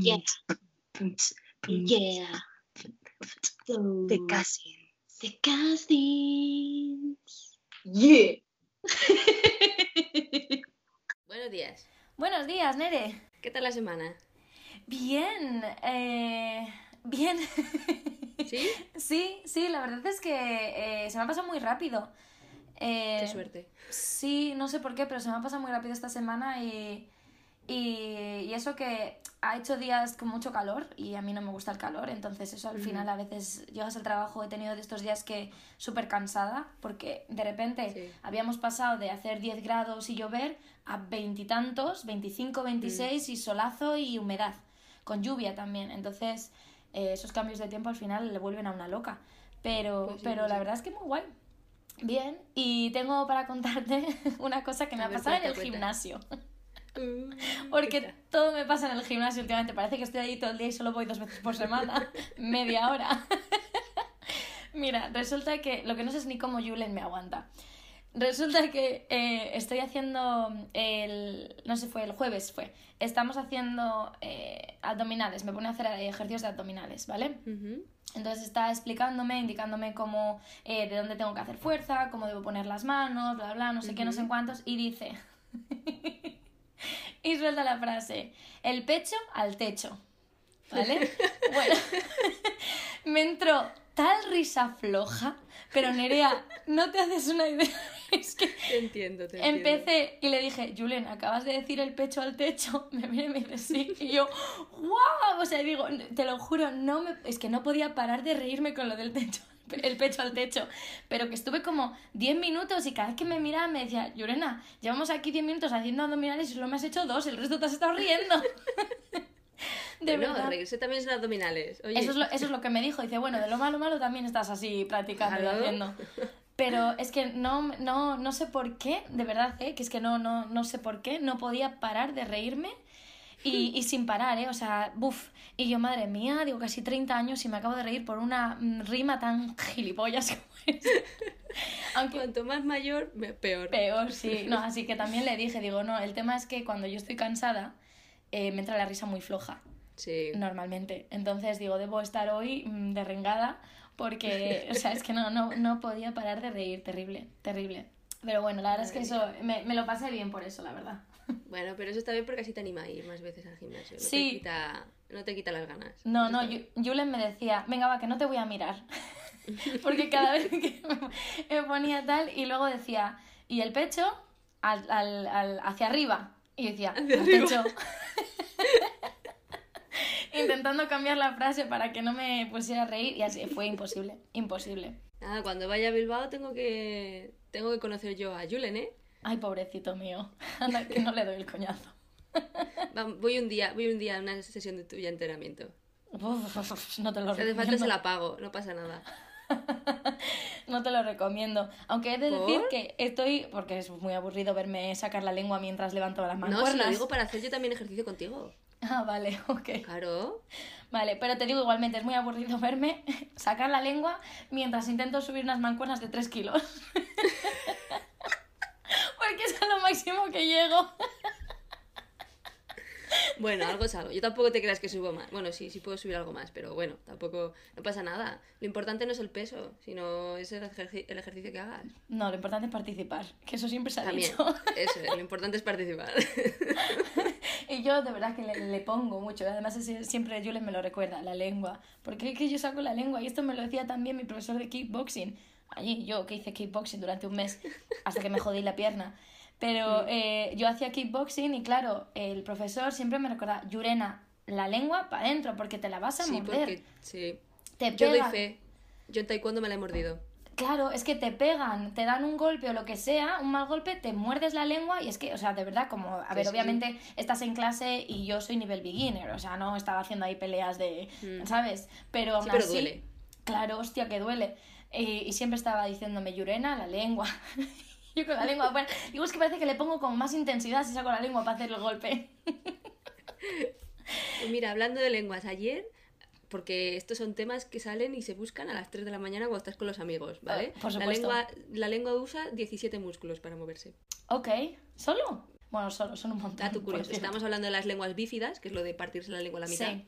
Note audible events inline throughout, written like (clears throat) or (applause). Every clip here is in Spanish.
Yeah. Yeah. The Cousins. The Cousins. Yeah. Buenos días. Buenos días, Nere. ¿Qué tal la semana? Bien, eh, bien. ¿Sí? sí, sí, la verdad es que eh, se me ha pasado muy rápido. Eh, Qué suerte. Sí, no sé por qué, pero se me ha pasado muy rápido esta semana y, y, y eso que ha hecho días con mucho calor y a mí no me gusta el calor, entonces eso al final a veces llegas al trabajo, he tenido de estos días que súper cansada porque de repente Sí. habíamos pasado de hacer 10 grados y llover a veintitantos, 25, 26 y solazo y humedad, con lluvia también, entonces eh, esos cambios de tiempo al final le vuelven a una loca, pero, Pues sí, pero pues la verdad es que muy guay. Bien, y tengo para contarte (laughs) una cosa que me A ha pasado en el cuenta. gimnasio. Uh, (laughs) Porque todo me pasa en el gimnasio últimamente. Parece que estoy allí todo el día y solo voy dos veces por semana. (laughs) media hora. (laughs) Mira, resulta que lo que no sé es ni cómo Julen me aguanta. Resulta que eh, estoy haciendo el... No sé, fue el jueves fue. Estamos haciendo eh, abdominales. Me pone a hacer ejercicios de abdominales, ¿vale? Ujú. Entonces está explicándome, indicándome cómo, eh, de dónde tengo que hacer fuerza, cómo debo poner las manos, bla, bla, no sé qué, no sé cuántos, y dice, y suelta la frase, el pecho al techo, ¿vale? (laughs) bueno, (laughs) me entró tal risa floja, pero Nerea, no te haces una idea, (laughs) es que Te entiendo, te entiendo. Empecé y le dije, Julen, acabas de decir el pecho al techo. Me mira y me dice, sí. Y yo, ¡wow! O sea, digo, te lo juro, no me... es que no podía parar de reírme con lo del techo, (laughs) el pecho al techo. Pero que estuve como 10 minutos y cada vez que me miraba me decía, Yurena, llevamos aquí 10 minutos haciendo abdominales y solo me has hecho dos, el resto te has estado riendo. (laughs) De Bueno, verdad. reírse también son abdominales. Oye, Eso es, lo, eso es lo que me dijo. Dice, bueno, de lo malo malo también estás así practicando y haciendo. Pero es que no, no, no sé por qué, de verdad, ¿eh? que es que no, no, no sé por qué, no podía parar de reírme y, y sin parar, ¿eh? O sea, buf. Y yo, madre mía, digo, casi 30 años y me acabo de reír por una mm, rima tan gilipollas como esa. Aunque Cuanto más mayor, peor. peor, sí. No, (laughs) así que también le dije, digo, no, el tema es que cuando yo estoy cansada, eh, me entra la risa muy floja Sí. normalmente. Entonces digo, debo estar hoy mm, derrengada porque, (laughs) o sea, es que no, no, no podía parar de reír, terrible, terrible. Pero bueno, la verdad es que eso, me, me lo pasé bien por eso, la verdad. (laughs) Bueno, pero eso está bien porque así te anima a ir más veces al gimnasio. No Sí. Te quita, no te quita las ganas. No, no, Julen me decía, venga, va, que no te voy a mirar. (laughs) porque cada vez que me, ponía tal y luego decía, y el pecho al, al, al- hacia arriba. Y yo decía, "El arriba". pecho. (laughs) Intentando cambiar la frase para que no me pusiera a reír y así fue imposible, imposible. Nada, cuando vaya a Bilbao tengo que tengo que conocer yo a Julen, ¿eh? Ay, pobrecito mío. (laughs) Anda, que no le doy el coñazo. Voy un día, voy un día a una sesión de tuya entrenamiento. Uf, no te lo Si hace falta recomiendo. se la pago, no pasa nada. (laughs) No te lo recomiendo. Aunque he de decir que estoy, porque es muy aburrido verme sacar la lengua mientras levanto las No, mancuernas. se lo digo para hacer yo también ejercicio contigo. (laughs) Ah, vale, ok. Claro. Vale, pero te digo igualmente, es muy aburrido verme sacar la lengua mientras intento subir unas mancuernas de 3 kilos. Porque es a lo máximo que llego. Bueno, algo es algo. Yo tampoco te creas que subo más. Bueno, sí, sí puedo subir algo más, pero bueno, tampoco, no pasa nada. Lo importante no es el peso, sino es el, ejerci- el ejercicio que hagas. No, lo importante es participar, que eso siempre se ha También, dicho. eso, es, lo importante es participar. (laughs) Y yo de verdad que le, le pongo mucho. Además, siempre Julen me lo recuerda, la lengua. Porque es que yo saco la lengua. Y esto me lo decía también mi profesor de kickboxing. Allí, yo que hice kickboxing durante un mes, hasta que me jodí la pierna. Pero eh, yo hacía kickboxing y claro, el profesor siempre me recordaba, Yurena, la lengua para adentro, porque te la vas a Sí, morder. porque, sí. Te Yo doy fe. Yo en taekwondo me la he mordido. Claro, es que te pegan, te dan un golpe o lo que sea, un mal golpe, te muerdes la lengua y es que, o sea, de verdad, como, a Sí, ver, sí, obviamente estás en clase y yo soy nivel beginner, o sea, no estaba haciendo ahí peleas de, ¿sabes? Pero aún Mm. Sí, pero así, duele. claro, hostia, que duele. Y, y siempre estaba diciéndome, Yurena, la lengua. (laughs) yo con la lengua, bueno, digo, es que parece que le pongo con más intensidad si saco la lengua para hacer el golpe. (laughs) Pues mira, hablando de lenguas, ayer, porque estos son temas que salen y se buscan a las 3 de la mañana cuando estás con los amigos, ¿vale? Ah, por la, supuesto. lengua, la lengua usa 17 músculos para moverse. ok, ¿solo? Bueno, solo, son un montón. Dato curioso. Estamos hablando de las lenguas bífidas, que es lo de partirse la lengua a la mitad. Sí.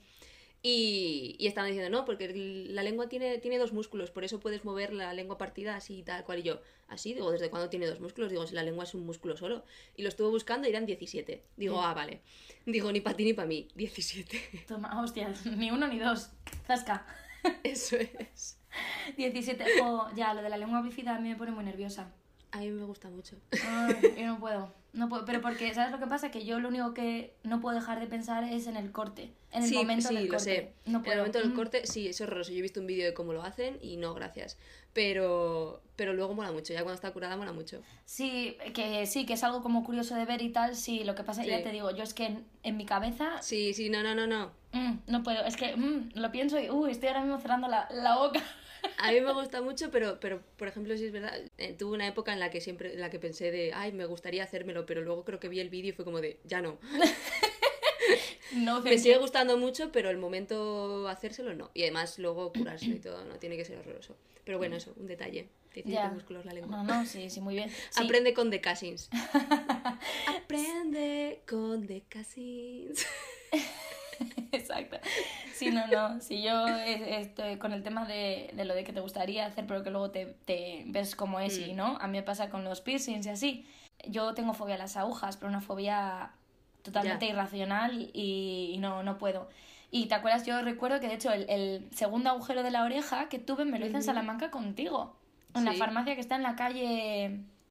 Y, y estaban diciendo, no, porque la lengua tiene, tiene dos músculos, por eso puedes mover la lengua partida así tal cual. Y yo, así, digo, ¿desde cuándo tiene dos músculos? Digo, si la lengua es un músculo solo. Y lo estuve buscando y eran 17. Digo, Sí. ah, vale. Digo, ni para ti ni para mí, 17. Toma, hostias, ni uno ni dos. Zasca. Eso es. (laughs) 17. Oh, ya, lo de la lengua bífida a mí me pone muy nerviosa. A mí me gusta mucho. Yo no (laughs) puedo. No puedo. Pero porque, ¿sabes lo que pasa? Que yo lo único que no puedo dejar de pensar es en el corte. En el sí, momento sí, del lo corte. sé. No en puedo. el momento del corte, sí, es horroroso. Yo he visto un vídeo de cómo lo hacen y no, gracias. Pero, pero luego mola mucho. Ya cuando está curada mola mucho. Sí, que sí, que es algo como curioso de ver y tal. Sí, lo que pasa, ya Sí. te digo, yo es que en, en mi cabeza Sí, sí, no, no, no, no. mm, no puedo. Es que mm, lo pienso y uy, estoy ahora mismo cerrando la, la boca. A mí me gusta mucho, pero, pero por ejemplo, si es verdad, eh, tuve una época en la que siempre, en la que pensé de, ay, me gustaría hacérmelo, pero luego creo que vi el vídeo y fue como de, ya no. (laughs) No, Me sigue gustando mucho, pero el momento hacérselo no. Y además luego curárselo y (clears throat) todo, no tiene que ser horroroso. Pero bueno, eso, un detalle. 17 Ya. músculos la lengua. No, no, sí, sí, muy bien. (laughs) Sí, Aprende con The Cousins. (laughs) Aprende con The Cousins. (laughs) Exacto. Sí, no, no. Si yo eh, estoy con el tema de, de lo de que te gustaría hacer, pero que luego te, te ves como es y Mm. no. A mí me pasa con los piercings y así. Yo tengo fobia a las agujas, pero una fobia totalmente irracional y, y no, no puedo. Y te acuerdas, yo recuerdo que de hecho el, el segundo agujero de la oreja que tuve me lo hice en. Salamanca contigo. En la farmacia que está en la calle.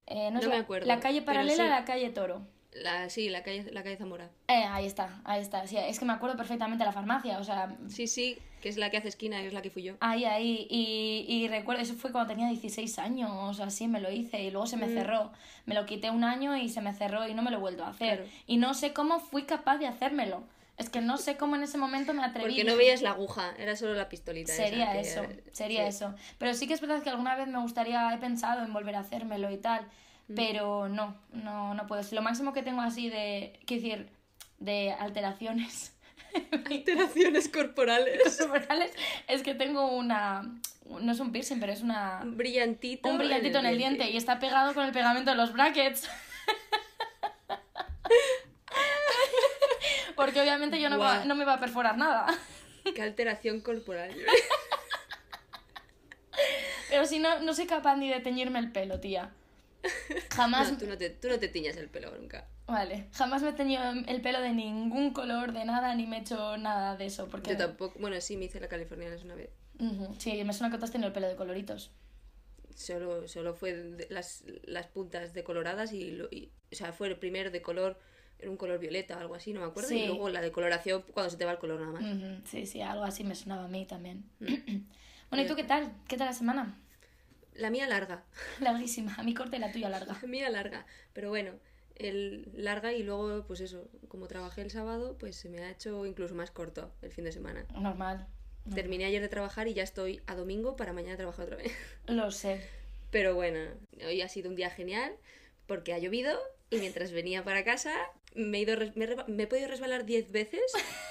eh, no No es me la, acuerdo, la calle paralela sí. a la calle Toro. La, sí, la calle, la calle Zamora. Eh, ahí está, ahí está. Sí, es que me acuerdo perfectamente la farmacia, o sea, Sí, sí, que es la que hace esquina, es la que fui yo. Ahí, ahí, y, y recuerdo, eso fue cuando tenía 16 años, así me lo hice y luego se me Mm. cerró. Me lo quité un año y se me cerró y no me lo he vuelto a hacer. Claro. Y no sé cómo fui capaz de hacérmelo. Es que no sé cómo en ese momento me atreví. Porque no veías la aguja, era solo la pistolita. esa Sería que- eso, sería sí. eso. Pero sí que es verdad que alguna vez me gustaría, he pensado en volver a hacérmelo y tal. Pero no, no, no puedo. Lo máximo que tengo así de, quiero decir, de alteraciones (laughs) Alteraciones corporales. (laughs) corporales es que tengo una, no es un piercing, pero es una, Un brillantito. un brillantito en el diente y está pegado con el pegamento de los brackets. (laughs) Porque obviamente yo no, va- no me va a perforar nada. Qué alteración corporal. Pero si no, no soy capaz ni de teñirme el pelo, tía. Jamás, No, tú, no te, tú no te tiñas el pelo nunca. vale, jamás me he teñido el pelo de ningún color, de nada, ni me he hecho nada de eso. Porque Yo tampoco. Bueno, sí, me hice la californiana una vez. Sí, me suena que tú has tenido el pelo de coloritos. Solo, solo fue las, las puntas decoloradas y, lo, y- O sea, fue el primero de color. Era un color violeta o algo así, no me acuerdo. Sí. Y luego la decoloración cuando se te va el color nada más. Sí, sí, algo así me sonaba a mí también. Mm. (clears throat) bueno, ¿y tú qué tal? ¿Qué tal la semana? La mía larga. (laughs) Larguísima. A mi corte y la tuya larga. La mía larga. Pero bueno, el larga y luego, pues eso, como trabajé el sábado, pues se me ha hecho incluso más corto el fin de semana. Normal. No, Terminé ayer de trabajar y ya estoy a domingo para mañana trabajar otra vez. (laughs) Lo sé. Pero bueno, hoy ha sido un día genial porque ha llovido y mientras venía para casa me he, ido, me me he podido resbalar 10 veces. (laughs)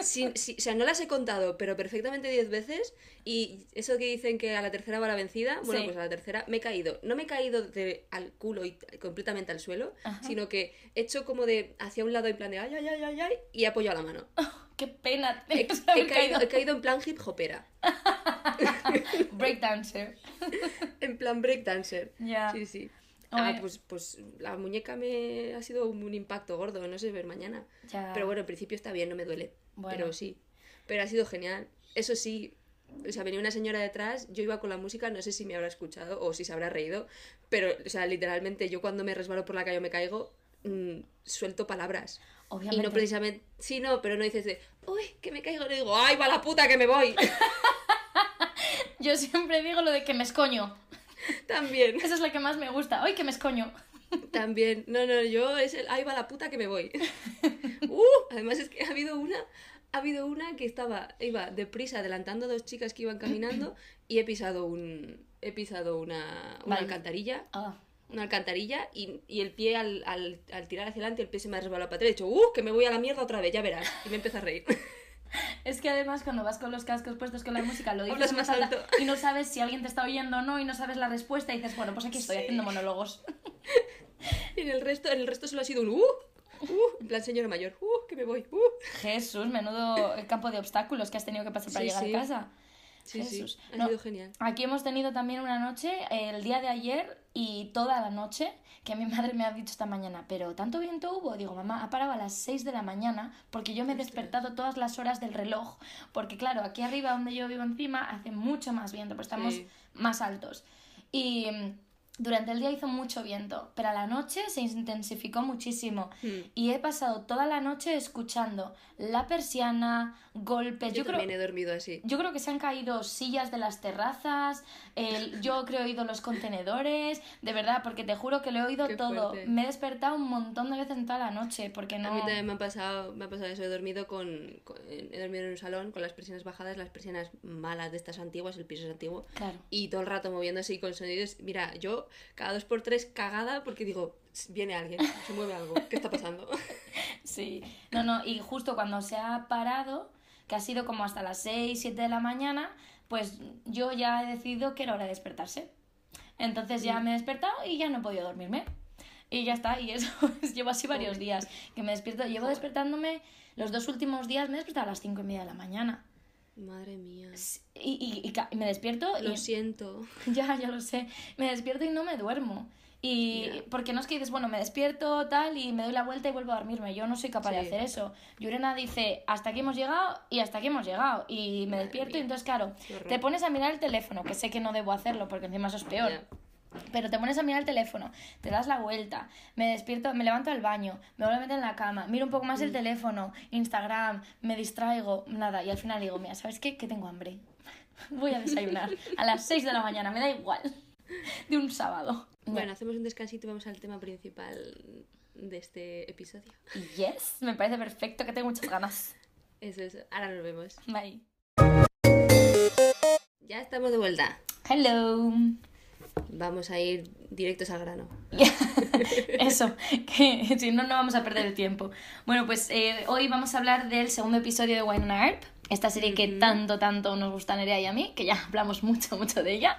Sin- si- o sea, no las he contado, pero perfectamente 10 veces. Y eso que dicen que a la tercera va la vencida, bueno, Sí. pues a la tercera me he caído. No me he caído de, al culo y completamente al suelo, Ajá. sino que he hecho como de hacia un lado en plan de ay, ay, ay, ay, ay, y he apoyado la mano. (laughs) Qué pena. He, caído, caído. he caído en plan hip hopera, (laughs) Breakdancer. (laughs) en plan breakdancer. Ya. Sí, sí. Hombre. Ah, pues, pues la muñeca me ha sido un impacto gordo, no sé ver mañana. Ya. Pero bueno, al principio está bien, no me duele. Bueno. Pero sí. Pero ha sido genial. Eso sí, o sea, venía una señora detrás, yo iba con la música, no sé si me habrá escuchado o si se habrá reído, pero, o sea, literalmente yo cuando me resbalo por la calle o me caigo, mm, suelto palabras. Obviamente. Y no precisamente, sí, no, pero no dices de, uy, que me caigo, le digo, ay, va la puta que me voy. (laughs) Yo siempre digo lo de que me escoño. También. Esa es la que más me gusta. ¡Ay, que me escoño! También, no, no, yo es el, ahí va la puta que me voy. (laughs) Uh, además es que ha habido una, ha habido una que estaba, iba deprisa adelantando a dos chicas que iban caminando (laughs) y he pisado un, he pisado una, una Vale. alcantarilla, Ah, una alcantarilla y, y el pie al, al, al tirar hacia adelante el pie se me ha resbalado para atrás he dicho, uh, que me voy a la mierda otra vez, ya verás. Y me empiezo a reír. (laughs) Es que además cuando vas con los cascos puestos con la música lo dices más alto. y no sabes si alguien te está oyendo o no y no sabes la respuesta y dices, bueno, pues aquí estoy Sí. haciendo monólogos. Y en el resto, en el resto solo ha sido un uh, uh, en plan señora mayor, uh, que me voy, uh. Jesús, menudo campo de obstáculos que has tenido que pasar para Sí, llegar sí. a casa. Sí, Jesús. sí, ha No, sido genial. Aquí hemos tenido también una noche, el día de ayer y toda la noche, que mi madre me ha dicho esta mañana, pero ¿tanto viento hubo? Digo, mamá, ha parado a las 6 de la mañana porque yo me he despertado todas las horas del reloj, porque claro, aquí arriba donde yo vivo encima hace mucho más viento, pues estamos Sí. más altos. Y mm, durante el día hizo mucho viento, pero a la noche se intensificó muchísimo. Hmm. Y he pasado toda la noche escuchando la persiana, golpes. Yo, Yo, creo, también he dormido así. yo creo que se han caído sillas de las terrazas, el- yo creo he oído los contenedores, de verdad, porque te juro que lo he oído Qué todo. fuerte. Me he despertado un montón de veces en toda la noche, porque no... A mí también me ha pasado, me ha pasado eso, he dormido con, con- he dormido en un salón con las persianas bajadas, las persianas malas de estas antiguas, el piso es antiguo, Claro. y todo el rato moviéndose y con sonidos. Mira, yo cada dos por tres cagada porque digo, viene alguien, se mueve algo, ¿qué está pasando? (laughs) Sí, no, no, y justo cuando se ha parado, que ha sido como hasta las 6, 7 de la mañana, pues yo ya he decidido que era hora de despertarse. Entonces ya me he despertado y ya no he podido dormirme. Y ya está, y eso (laughs) llevo así varios días, que me despierto, llevo despertándome, los dos últimos días me he despertado a las 5 y media de la mañana. Madre mía. Y, y, y me despierto y... Lo siento. (laughs) Ya, ya lo sé. Me despierto y no me duermo. Y porque no es que dices, bueno, me despierto tal y me doy la vuelta y vuelvo a dormirme. Yo no soy capaz de hacer eso. Yurena dice, hasta aquí hemos llegado y hasta aquí hemos llegado. Y me Madre despierto y entonces, claro, te pones a mirar el teléfono, que sé que no debo hacerlo porque encima eso es peor. Pero te pones a mirar el teléfono, te das la vuelta, me despierto, me levanto al baño, me vuelvo a meter en la cama, miro un poco más el Mm. teléfono, Instagram, me distraigo, nada, y al final digo, mira, ¿sabes qué? Que tengo hambre. (laughs) Voy a desayunar a las 6 de la mañana, me da igual. (laughs) De un sábado. Bueno, hacemos un descansito y vamos al tema principal de este episodio. Yes, me parece perfecto, que tengo muchas ganas. Eso es, ahora nos vemos. Bye. Ya estamos de vuelta. Hello. Vamos a ir directos al grano. (laughs) Eso, que (laughs) si no, no vamos a perder el tiempo. Bueno, pues eh, hoy vamos a hablar del segundo episodio de Wynonna Earp, esta serie que tanto, tanto nos gusta a Nerea y a mí, que ya hablamos mucho, mucho de ella.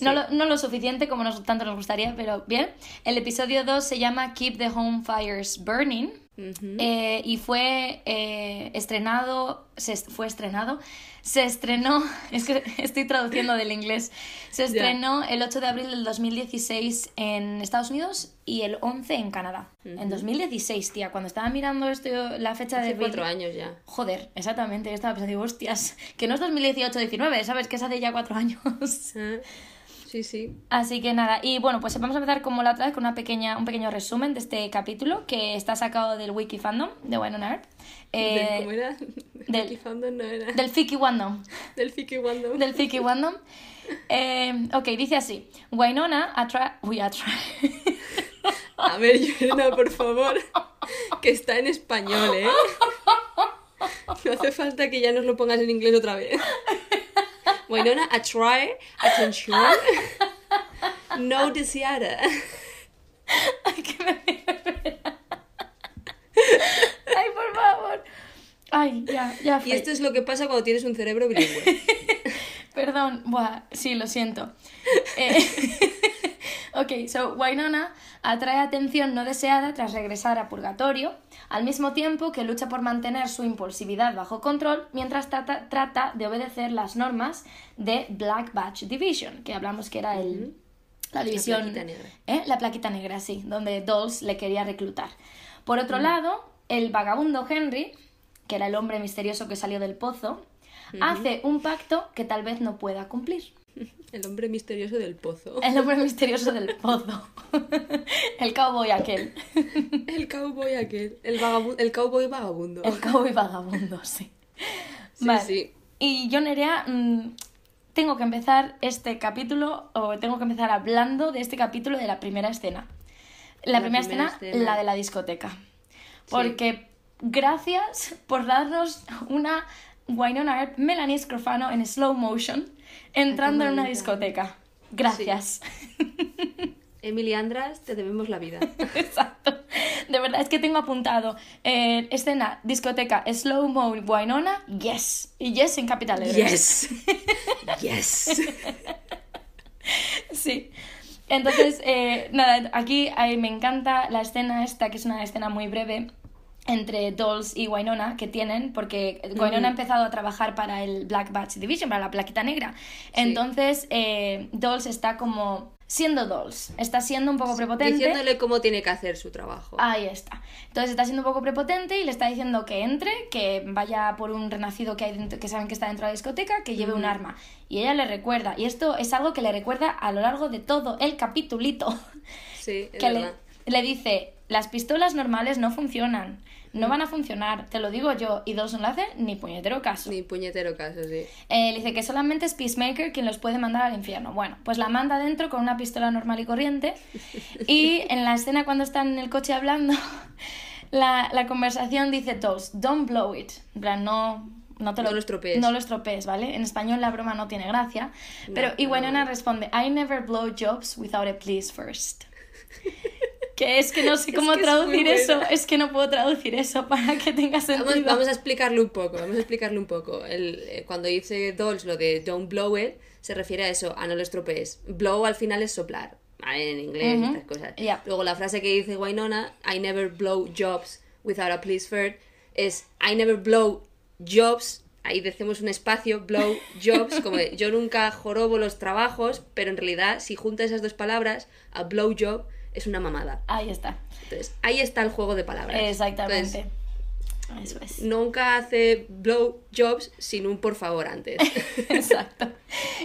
No, lo, no lo suficiente como nos, tanto nos gustaría, pero bien. El episodio 2 se llama Keep the Home Fires Burning. Ujú. eh, y fue eh, estrenado, se est- fue estrenado, se estrenó, (laughs) es que estoy traduciendo del inglés, se estrenó el 8 de abril del 2016 en Estados Unidos y el 11 en Canadá. En 2016, tía, cuando estaba mirando esto, la fecha de... Hace cuatro rele- años ya. Joder, exactamente, yo estaba pensando, hostias, que no es 2018-19, ¿sabes? Que es hace ya cuatro años. Ah, Sí, sí. Así que nada, y bueno, pues vamos a empezar como la otra vez con una pequeña, un pequeño resumen de este capítulo que está sacado del Wiki Fandom de Wynonna Earp. Eh, Del- ¿Cómo era? (laughs) del- Wiki Fandom no era. del Fiki Wandom. Del Fiki Wandom. Del Fiki Wandom. Eh, ok, dice así. Wynonna atra... Uy, atra... A ver, Yurena, por favor. Que está en español, ¿eh? (laughs) No hace falta que ya nos lo pongas en inglés otra vez. Winona, a try, atención. No deseada. Ay, que me Ay, por favor. Ay, ya, ya Y fue. esto es lo que pasa cuando tienes un cerebro bilingüe. (laughs) Perdón, buah, sí, lo siento. Eh, (laughs) ok, so Wynonna atrae atención no deseada tras regresar a Purgatorio, al mismo tiempo que lucha por mantener su impulsividad bajo control mientras trata, trata de obedecer las normas de Black Badge Division, que hablamos que era el, la división... plaquita negra. ¿eh? La plaquita negra, sí, donde Dolls le quería reclutar. Por otro lado, el vagabundo Henry, que era el hombre misterioso que salió del pozo, hace un pacto que tal vez no pueda cumplir. (laughs) El hombre misterioso del pozo. El hombre misterioso del pozo. (laughs) el cowboy aquel. El cowboy aquel. El, cowboy vagabundo. El cowboy vagabundo, (laughs) sí. Sí, Vale. sí. Y yo, Nerea, mm, tengo que empezar este capítulo, o tengo que empezar hablando de este capítulo de la primera escena. La, La primera, primera escena, escena. la de la discoteca. Porque gracias por darnos una Wynonna Earp, Melanie Scrofano en slow motion, entrando en una discoteca. Gracias. Emily Andras, te debemos la vida. (laughs) Exacto. De verdad, es que tengo apuntado eh, escena, discoteca, slow mo, Wynonna, yes. Y yes en capital. Yes. (laughs) Yes. Sí. Entonces, eh, nada, aquí eh, me encanta la escena esta, que es una escena muy breve, entre Dolls y Wynonna que tienen, porque Wynonna ha empezado a trabajar para el Black Batch Division, para la plaquita negra. Entonces, eh, Dolls está como siendo Dolls, está siendo un poco prepotente. Diciéndole cómo tiene que hacer su trabajo. Ahí está. Entonces está siendo un poco prepotente y le está diciendo que entre, que vaya por un renacido que hay dentro, que saben que está dentro de la discoteca, que lleve un arma. Y ella le recuerda, y esto es algo que le recuerda a lo largo de todo el capitulito. Sí, es (laughs) que le, verdad. le dice, las pistolas normales no funcionan, Mm. no van a funcionar, te lo digo yo, y Dawson le hace ni puñetero caso. Ni puñetero caso, sí. Eh, le dice que solamente es Peacemaker quien los puede mandar al infierno. Bueno, pues la manda dentro con una pistola normal y corriente. (laughs) Y en la escena cuando están en el coche hablando, (laughs) la, la conversación dice toast, don't blow it. En plan, no, no te lo, No lo estropees. No lo estropees, ¿vale? En español la broma no tiene gracia. Pero, y no. responde, I never blow jobs without a please first. (laughs) Que es que no sé (laughs) cómo es traducir eso, buena. es que no puedo traducir eso (laughs) para que tenga sentido. Vamos, vamos a explicarle un poco, vamos a explicarle un poco. El, eh, cuando dice Dolls lo de don't blow it, se refiere a eso, a no lo estropees. Blow al final es soplar, en inglés y Ujú, estas cosas. Luego la frase que dice Wynonna, I never blow jobs without a please first, es I never blow jobs, ahí decimos un espacio, blow jobs, como de, yo nunca jorobo los trabajos, pero en realidad si junta esas dos palabras, a blow job es una mamada. Ahí está. Entonces, ahí está el juego de palabras. Exactamente. Entonces, Eso es. nunca hace blow jobs sin un por favor antes. (laughs) Exacto.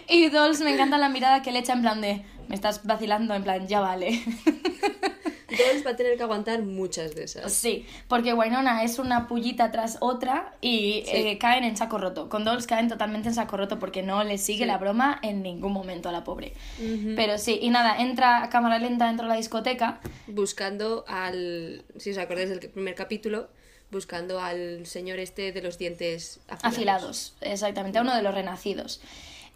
Y Dolls me encanta la mirada que le echa en plan de, me estás vacilando, en plan, ya vale. (laughs) Dolls va a tener que aguantar muchas de esas. Sí, porque Wynonna es una pullita tras otra y Sí. eh, caen en saco roto. Con Dolls caen totalmente en saco roto porque no le sigue Sí. la broma en ningún momento a la pobre. Pero sí, y nada, entra a cámara lenta dentro de la discoteca. Buscando al. Si os acordáis del primer capítulo, buscando al señor este de los dientes afilados. afilados, exactamente, a uno de los renacidos.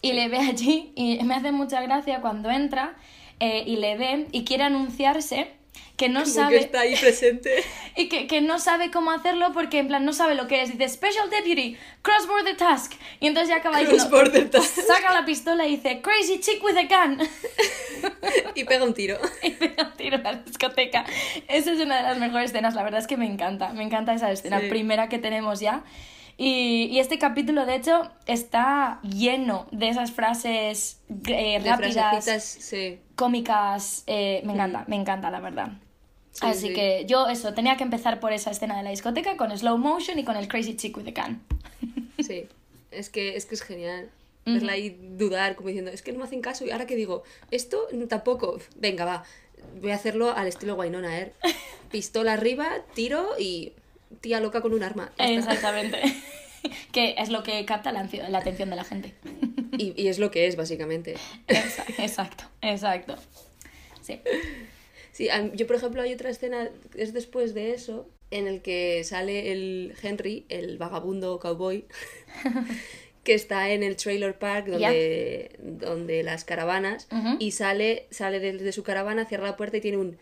Y le ve allí y me hace mucha gracia cuando entra eh, y le ve y quiere anunciarse que no Como sabe que está ahí presente. (laughs) y que, que no sabe cómo hacerlo porque en plan no sabe lo que es. Dice Special Deputy, Cross Border Task. Y entonces ya acaba diciendo, Cross Border Task. saca la pistola y dice Crazy Chick with a gun. (laughs) y pega un tiro. (laughs) y pega un tiro a la discoteca. Esa es una de las mejores escenas, la verdad es que me encanta. Me encanta esa escena Sí. primera que tenemos ya. Y, y este capítulo, de hecho, está lleno de esas frases eh, rápidas, sí. cómicas. eh, me encanta, me encanta, la verdad. Sí, Así sí. que yo eso, tenía que empezar por esa escena de la discoteca con slow motion y con el crazy chick with a can. (laughs) Sí. Es que es, que es genial. Verla ahí dudar, como diciendo, es que no me hacen caso. Y ahora que digo, esto tampoco. Venga, va. Voy a hacerlo al estilo Wynonna Earp. (laughs) Pistola arriba, tiro y tía loca con un arma. Exactamente. (laughs) que es lo que capta la, atención de la gente. Y, y es lo que es, básicamente. Exa- Exacto, exacto. Sí. Sí, yo por ejemplo hay otra escena, es después de eso, en el que sale el Henry, el vagabundo cowboy, (laughs) que está en el trailer park donde, donde las caravanas, y sale, sale de, de su caravana, cierra la puerta y tiene un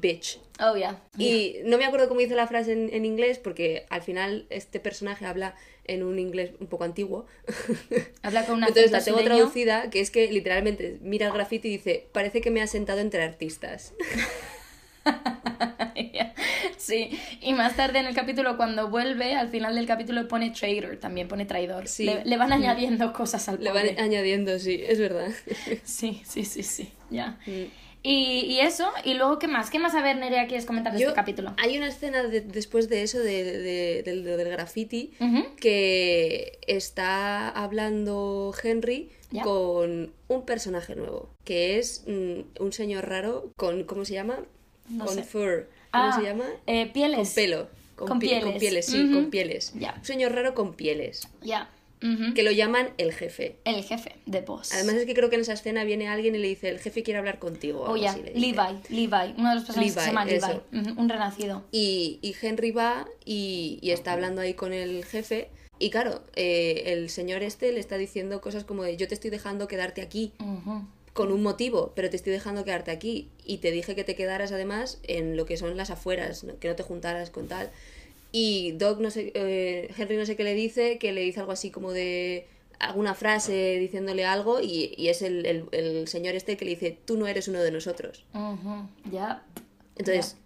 bitch. Oh, yeah. Y no me acuerdo cómo dice la frase en, en inglés, porque al final este personaje habla en un inglés un poco antiguo. (laughs) Habla con una Entonces la tengo traducida, que es que literalmente mira el grafiti y dice, parece que me ha sentado entre artistas. (laughs) Sí, y más tarde en el capítulo, cuando vuelve, al final del capítulo pone traitor, también pone traidor. Sí. Le, le van añadiendo cosas al Le van pobre. añadiendo, sí, es verdad. (laughs) Sí, sí, sí, sí, ya. Mm. Y, y eso, y luego, ¿qué más? ¿Qué más, a ver, Nerea, quieres comentar de Yo- este capítulo? Hay una escena de- después de eso, de, de- del, del graffiti, que está hablando Henry Ya. con un personaje nuevo, que es mm, un señor raro con, ¿cómo se llama? No con sé. fur. ¿Cómo Ah, se llama? eh, pieles. Con pelo. Con pi- pieles. Con pieles, sí, con pieles. Un señor raro con pieles, Ya. Que lo llaman el jefe. El jefe de Boss. Además es que creo que en esa escena viene alguien y le dice, el jefe quiere hablar contigo. Oh, ya, dice. Levi, Levi, uno de los personajes que se llama Levi, un renacido. Y, y Henry va y, y está hablando ahí con el jefe. Y claro, eh, el señor este le está diciendo cosas como de yo te estoy dejando quedarte aquí con un motivo, pero te estoy dejando quedarte aquí. Y te dije que te quedaras además en lo que son las afueras, ¿no? que no te juntaras con tal. Y Doc, no sé, eh, Henry no sé qué le dice, que le dice algo así como de alguna frase diciéndole algo y, y es el, el- el señor este que le dice, tú no eres uno de nosotros. Ujú, Ya, Entonces,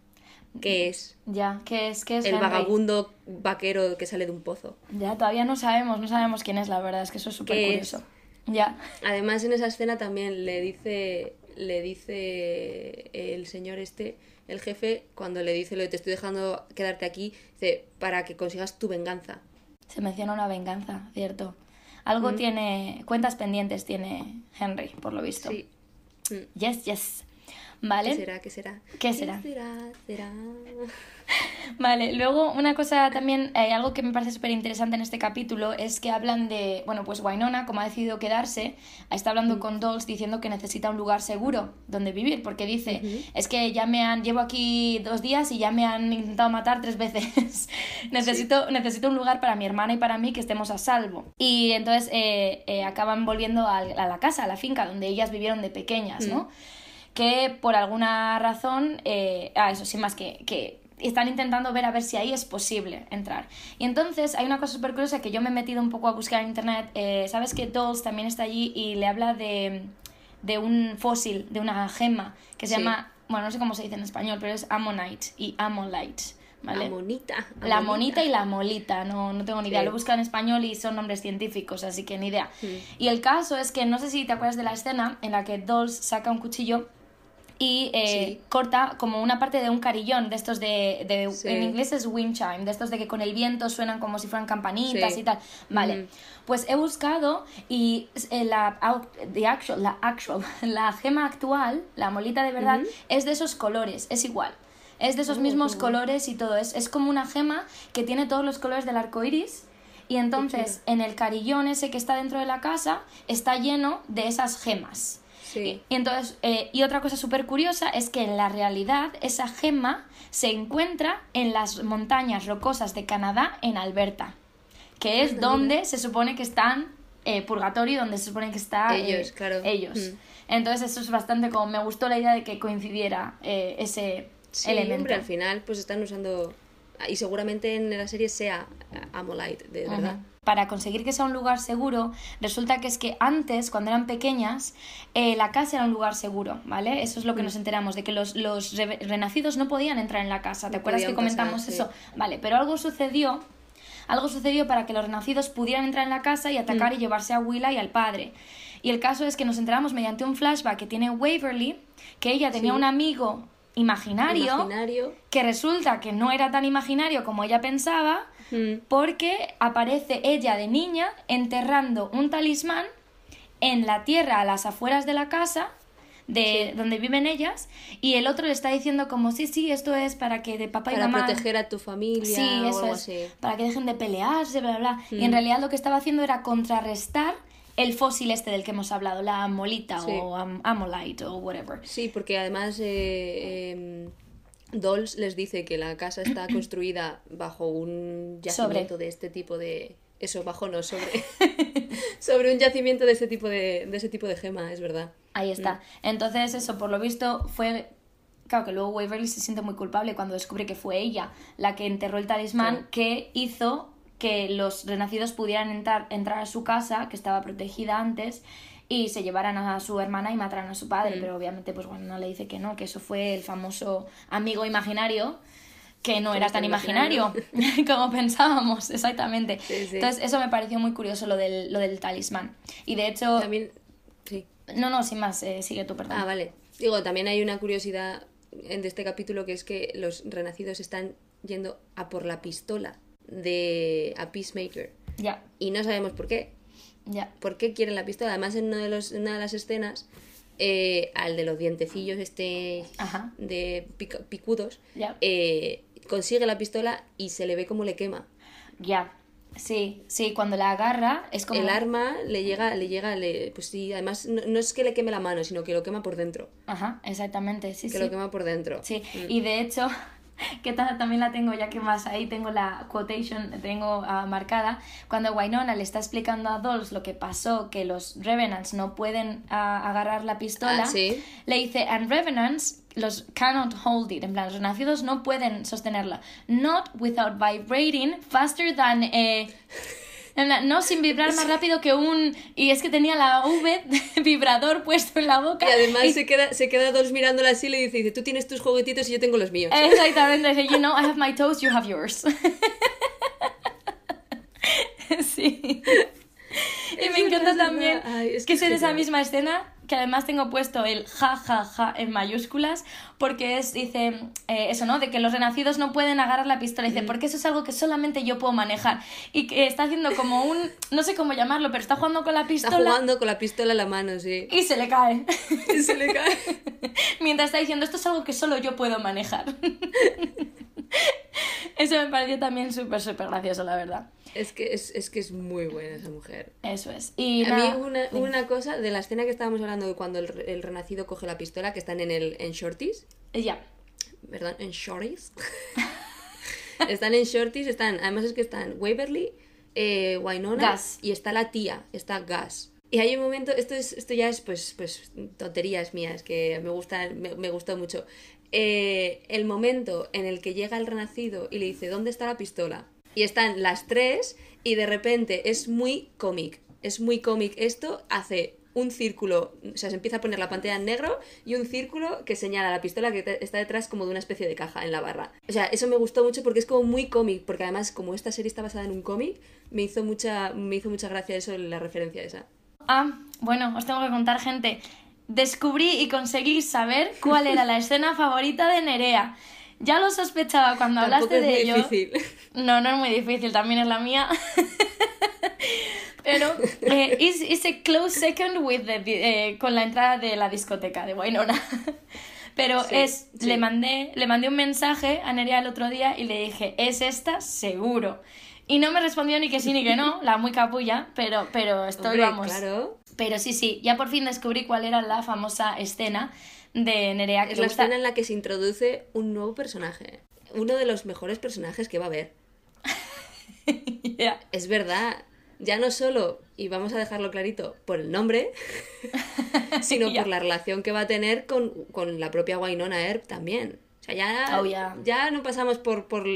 ¿qué es? ya, ¿qué es? ¿Qué es El Henry? vagabundo vaquero que sale de un pozo. Ya, todavía no sabemos, no sabemos quién es, la verdad, es que eso es súper ¿Qué curioso. Ya, Además, en esa escena también le dice, le dice el señor este, el jefe, cuando le dice lo de te estoy dejando quedarte aquí, dice, para que consigas tu venganza. se menciona una venganza, cierto. Algo Mm. tiene, cuentas pendientes tiene Henry, por lo visto. Sí. Mm. Yes, yes. Vale. ¿Qué será? ¿Qué será? ¿Qué será? será? ¿Será? (laughs) Vale, luego una cosa también, eh, algo que me parece súper interesante en este capítulo es que hablan de, bueno, pues Wynonna, como ha decidido quedarse, está hablando con Dolls diciendo que necesita un lugar seguro donde vivir, porque dice, es que ya me han, llevo aquí dos días y ya me han intentado matar tres veces, (laughs) necesito, necesito un lugar para mi hermana y para mí que estemos a salvo. Y entonces eh, eh, acaban volviendo a, a la casa, a la finca, donde ellas vivieron de pequeñas, ¿no? Que por alguna razón, eh, ah, eso sí, más que, que están intentando ver a ver si ahí es posible entrar. Y entonces hay una cosa súper curiosa que yo me he metido un poco a buscar en internet. eh, Sabes que Dolls también está allí y le habla de, de un fósil, de una gema que se Sí. llama, bueno, no sé cómo se dice en español, pero es ammonite y amolite. ¿Vale? La monita. La monita y la molita, no, no tengo ni idea. Sí. Lo he buscado en español y son nombres científicos, así que ni idea. Y el caso es que no sé si te acuerdas de la escena en la que Dolls saca un cuchillo y eh, Sí. corta como una parte de un carillón de estos de, de- Sí. en inglés es wind chime, de estos de que con el viento suenan como si fueran campanitas Sí. y tal. Vale. Pues he buscado y eh, la, the actual, la actual, (laughs) la gema actual, la molita de verdad, es de esos colores, es igual. Es de esos mismos colores y todo. Es, es como una gema que tiene todos los colores del arco iris. Y entonces en el carillón ese que está dentro de la casa está lleno de esas gemas. Sí. Y entonces, eh, y otra cosa súper curiosa es que en la realidad esa gema se encuentra en las montañas rocosas de Canadá en Alberta, que es donde se supone que están eh, Purgatorio, donde se supone que está eh, Ellos, claro. ellos. Mm. Entonces eso es bastante como me gustó la idea de que coincidiera eh, ese Sí, elemento. hombre, al final pues están usando... Y seguramente en la serie sea Amolite, de verdad. Para conseguir que sea un lugar seguro, resulta que es que antes, cuando eran pequeñas, eh, la casa era un lugar seguro, ¿vale? Eso es lo que Mm. nos enteramos, de que los, los re- renacidos no podían entrar en la casa. ¿Te No acuerdas que pasar, comentamos sí. eso? Vale, pero algo sucedió, algo sucedió para que los renacidos pudieran entrar en la casa y atacar Mm. y llevarse a Willa y al padre. Y el caso es que nos enteramos mediante un flashback que tiene Waverly, que ella tenía Sí. un amigo imaginario Imaginario. que resulta que no era tan imaginario como ella pensaba, Mm. porque aparece ella de niña enterrando un talismán en la tierra a las afueras de la casa de Sí. donde viven ellas y el otro le está diciendo como sí sí esto es para que de papá y Para mamá proteger a tu familia sí o eso algo es así. para que dejen de pelearse bla bla bla. y en Mm. realidad lo que estaba haciendo era contrarrestar el fósil este del que hemos hablado la molita Sí. o am- amolite o whatever Sí, porque además eh, em, Dolls les dice que la casa está (clears throat) construida bajo un yacimiento de este tipo de... Eso, bajo no, sobre... (laughs) sobre un yacimiento de ese tipo de, de ese tipo de gema, es verdad. Ahí está. Entonces, eso, por lo visto, fue. Claro que luego Waverly se siente muy culpable cuando descubre que fue ella la que enterró el talismán Sí. que hizo que los renacidos pudieran entrar, entrar a su casa, que estaba protegida antes, y se llevaran a su hermana y mataran a su padre. Mm. Pero obviamente, pues bueno, no le dice que no, que eso fue el famoso amigo imaginario que no Que era tan imaginario (laughs) como pensábamos, exactamente. Sí, sí. Entonces, eso me pareció muy curioso lo del, lo del talismán. Y de hecho, También... Sí. no, no, sin más, eh, sigue tú, perdón. Ah, vale. Digo, también hay una curiosidad en de este capítulo que es que los renacidos están yendo a por la pistola de a Peacemaker. Ya, Y no sabemos por qué. ya. ¿Por qué quieren la pistola? Además, en, uno de los, una de las escenas, eh, al de los dientecillos este Ajá. de pica- picudos, Ya. eh, consigue la pistola y se le ve como le quema. Ya. Sí, sí, cuando la agarra es como... El arma le llega, le llega, le, pues sí, además no, no es que le queme la mano, sino que lo quema por dentro. Ajá, exactamente, sí, Que sí. lo quema por dentro. Sí, Mm. y de hecho, (laughs) que ta- también la tengo ya que más ahí tengo la quotation, tengo ah, marcada, cuando Wynonna le está explicando a Dolls lo que pasó, que los Revenants no pueden ah, agarrar la pistola, Ah, sí. le dice, and Revenants, los cannot hold it, en plan, los nacidos no pueden sostenerla, not without vibrating faster than... eh, En plan, No, sin vibrar más rápido que un... Y es que tenía la V (laughs) vibrador puesto en la boca. Y además se queda, se queda dos mirándola así y le dice, dice, tú tienes tus juguetitos y yo tengo los míos. Exactamente, dice, you (laughs) know, I have my toes, you have yours. (laughs) sí. Y me encanta también Ay, es que que es es en esa misma escena que además tengo puesto el ja ja ja en mayúsculas porque es dice eh, eso no de que los renacidos no pueden agarrar la pistola. Dice porque eso es algo que solamente yo puedo manejar. Y que está haciendo como un no sé cómo llamarlo pero está jugando con la Está pistola. jugando con la pistola en la mano, sí. y se le cae. Y se le cae. (laughs) mientras está diciendo esto es algo que solo yo puedo manejar. (laughs) Eso me pareció también súper súper gracioso la verdad Es que es, es que es muy buena esa mujer. eso es y A mí una, una cosa de la escena que estábamos hablando de cuando el, el renacido coge la pistola, que están en el en shorties, ya ¿verdad? En shorties. (laughs) están en shorties, están, además es que están Waverly, eh, Winona Gus. y está la tía, está Gas. Y hay un momento, esto es, esto ya es pues, pues tonterías mías que me gustan, me, me gustó mucho. Eh, el momento en el que llega el renacido y le dice, ¿dónde está la pistola? Y están las tres y de repente es muy cómic. Es muy cómic esto, hace un círculo, o sea, se empieza a poner la pantalla en negro y un círculo que señala la pistola que está detrás como de una especie de caja en la barra. O sea, eso me gustó mucho porque es como muy cómic, porque además como esta serie está basada en un cómic, me hizo mucha me hizo mucha gracia eso, la referencia esa. Ah, bueno, os tengo que contar, gente. Descubrí y conseguí saber cuál era la escena favorita de Nerea. Ya lo sospechaba cuando Tampoco hablaste es de muy ello. difícil. No, no es muy difícil, también es la mía. (laughs) Pero eh, a close second with the, eh, con la entrada de la discoteca de Wainona. (laughs) Pero Sí, es, sí. le mandé, le mandé un mensaje a Nerea el otro día y le dije, es esta seguro. Y no me respondió ni que sí ni que no, la muy capulla, pero, pero estoy, Hombre, vamos. claro. Pero sí, sí, ya por fin descubrí cuál era la famosa escena de Nerea que Es la gusta- escena en la que se introduce un nuevo personaje. Uno de los mejores personajes que va a haber. (laughs) Es verdad. Ya no solo, y vamos a dejarlo clarito, por el nombre, (laughs) sino por la relación que va a tener con, con la propia Wynonna Earp también. O sea, ya, Oh, ya. ya no pasamos por, por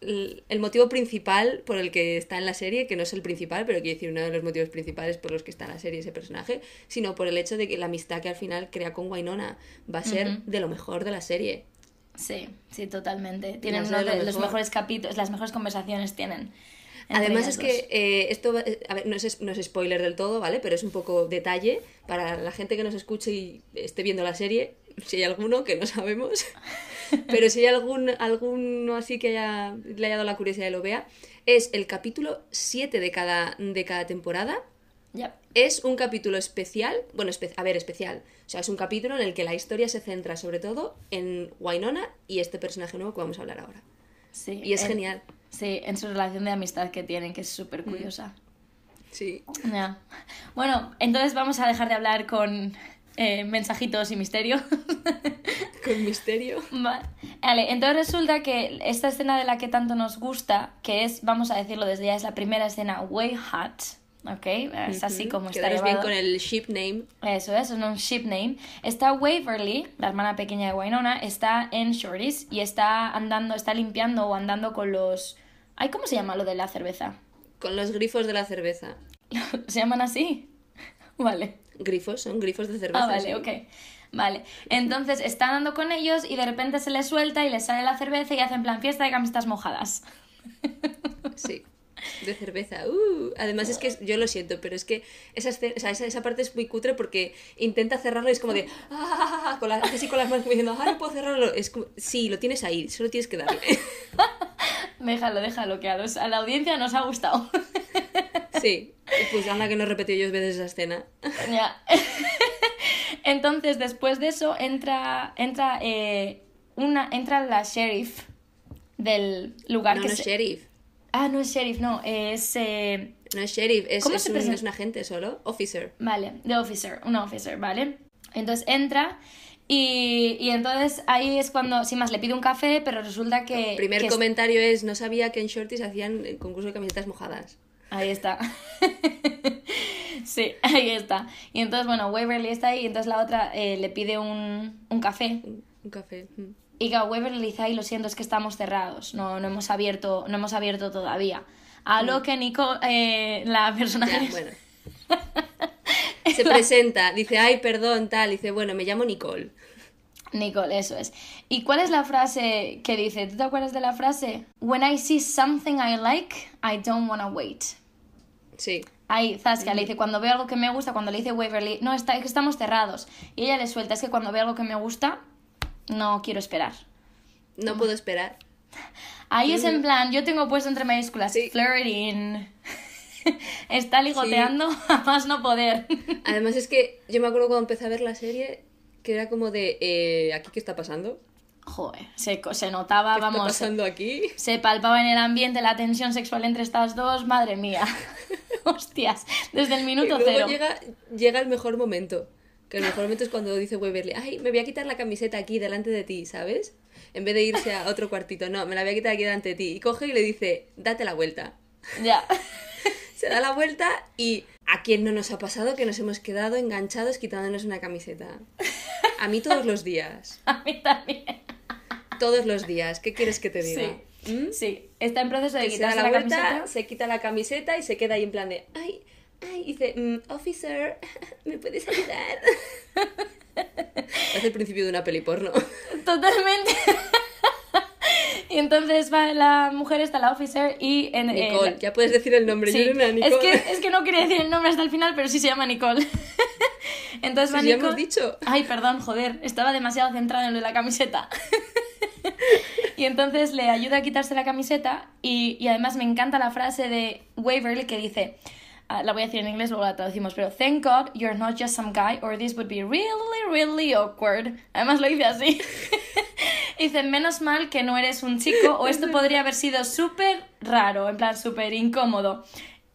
el, motivo principal por el que está en la serie, que no es el principal, pero quiero decir uno de los motivos principales por los que está en la serie ese personaje, sino por el hecho de que la amistad que al final crea con Wynonna va a ser de lo mejor de la serie. Sí, sí, totalmente. Tienen uno lo de los mejor. mejores capítulos, las mejores conversaciones tienen. Además es que eh, esto, va- eh, a ver, no es, no es spoiler del todo, ¿vale? Pero es un poco detalle para la gente que nos escuche y esté viendo la serie, si hay alguno, que no sabemos, (laughs) pero si hay algún, alguno así que haya, le haya dado la curiosidad y lo vea, es el capítulo 7 de cada, de cada temporada. Ya. Es un capítulo especial, bueno, espe- a ver, especial. O sea, es un capítulo en el que la historia se centra sobre todo en Wynonna y este personaje nuevo que vamos a hablar ahora. Sí, Y es en- genial. Sí, en su relación de amistad que tienen, que es súper curiosa. Sí. Bueno, entonces vamos a dejar de hablar con eh, mensajitos y misterio. (laughs) Con misterio. Va- Vale, entonces resulta que esta escena de la que tanto nos gusta, que es, vamos a decirlo desde ya, es la primera escena way hot, ¿ok? Es así como está Quedaros bien llevado. con el ship name. Eso es, es un ship name. Está Waverly, la hermana pequeña de Winona, está en Shorties y está andando, está limpiando o andando con los... Ay, ¿cómo se llama lo de la cerveza? Con los grifos de la cerveza. (laughs) ¿Se llaman así? (laughs) Vale. Grifos, son grifos de cerveza. Ah, vale, sí. ok. Vale. Entonces está andando con ellos y de repente se les suelta y les sale la cerveza y hacen plan fiesta de camisetas mojadas. (laughs) Sí. De cerveza. Uh. Además es que yo lo siento, pero es que esa, escena- o sea, esa, esa parte es muy cutre porque intenta cerrarlo y es como de... "Ah", con hace así con las manos como diciendo, ah, no puedo cerrarlo. Es como, sí, lo tienes ahí, solo tienes que darle. (laughs) Déjalo, déjalo, que a, los- a la audiencia nos ha gustado. (laughs) Sí. Pues anda que no he repetido yo veces esa escena. (laughs) Ya. (laughs) Entonces, después de eso, entra, entra, eh, una, entra la sheriff del lugar No, que no es se... sheriff. Ah, no es sheriff, no, es... eh, No es sheriff, es, ¿Cómo es se un, presenta? es un agente solo. Officer. Vale, the officer, un officer, ¿vale? Entonces entra y, y entonces ahí es cuando, sin más, le pide un café, pero resulta que... Primer que comentario es, no sabía que en Shorties hacían el concurso de camisetas mojadas. Ahí está. (laughs) sí, ahí está. Y entonces, bueno, Waverly está ahí y entonces la otra eh, le pide un, un café. Un, un café. mm. Y claro, Waverly dice, ay, lo siento, es que estamos cerrados, no, no, hemos, abierto, no hemos abierto todavía. A lo que Nico, eh, la persona Ya, bueno. (laughs) Se (laughs) presenta, dice, ay, perdón, tal. Dice, bueno, me llamo Nicole. Nicole, eso es. ¿Y cuál es la frase que dice? ¿Tú te acuerdas de la frase? When I see something I like, I don't wanna wait. Sí. Ahí, Zaskia le dice, cuando veo algo que me gusta, cuando le dice Waverly, no, está, es que estamos cerrados. Y ella le suelta, es que cuando veo algo que me gusta, no quiero esperar. No puedo esperar. Ahí es en plan, yo tengo puesto entre mayúsculas, Sí. flirting. (laughs) Está ligoteando (laughs) a más no poder. Además es que yo me acuerdo cuando empecé a ver la serie que era como de, eh, ¿aquí qué está pasando? Joder, se, se notaba, ¿Qué está vamos, pasando aquí? se palpaba en el ambiente la tensión sexual entre estas dos, madre mía. (laughs) Hostias, desde el Y minuto luego cero. llega, llega el mejor momento. Que el mejor momento es cuando dice Waverly, ay, me voy a quitar la camiseta aquí delante de ti, ¿sabes? En vez de irse a otro cuartito, no, me la voy a quitar aquí delante de ti. Y coge y le dice, date la vuelta. Ya. Se da la vuelta y ¿a quién no nos ha pasado que nos hemos quedado enganchados quitándonos una camiseta? A mí todos los días. (laughs) A mí también. Todos los días. ¿Qué quieres que te diga? ¿Mm? Sí, está en proceso de Que se da quitarse la la, vuelta, camiseta. se quita la camiseta y se queda ahí en plan de, ay, ay, dice, "Mm, officer, (laughs) ¿me puedes ayudar? (laughs) Es el principio de una peli porno. Totalmente. Y entonces va la mujer, está la officer y en eh, Nicole, la- ya puedes decir el nombre, Sí, yo era una Nicole. Es, que, es que no quería decir el nombre hasta el final, pero sí se llama Nicole. (laughs) Entonces va Si ya Nicole. hemos dicho. Ay, perdón, joder, estaba demasiado centrada en lo de la camiseta. (laughs) y entonces le ayuda a quitarse la camiseta y, y además me encanta la frase de Waverly que dice, ah, la voy a decir en inglés, luego la traducimos, pero Thank God you're not just some guy or this would be really, really awkward. Además lo dice así. (laughs) dice, menos mal que no eres un chico o esto podría haber sido súper raro, en plan súper incómodo.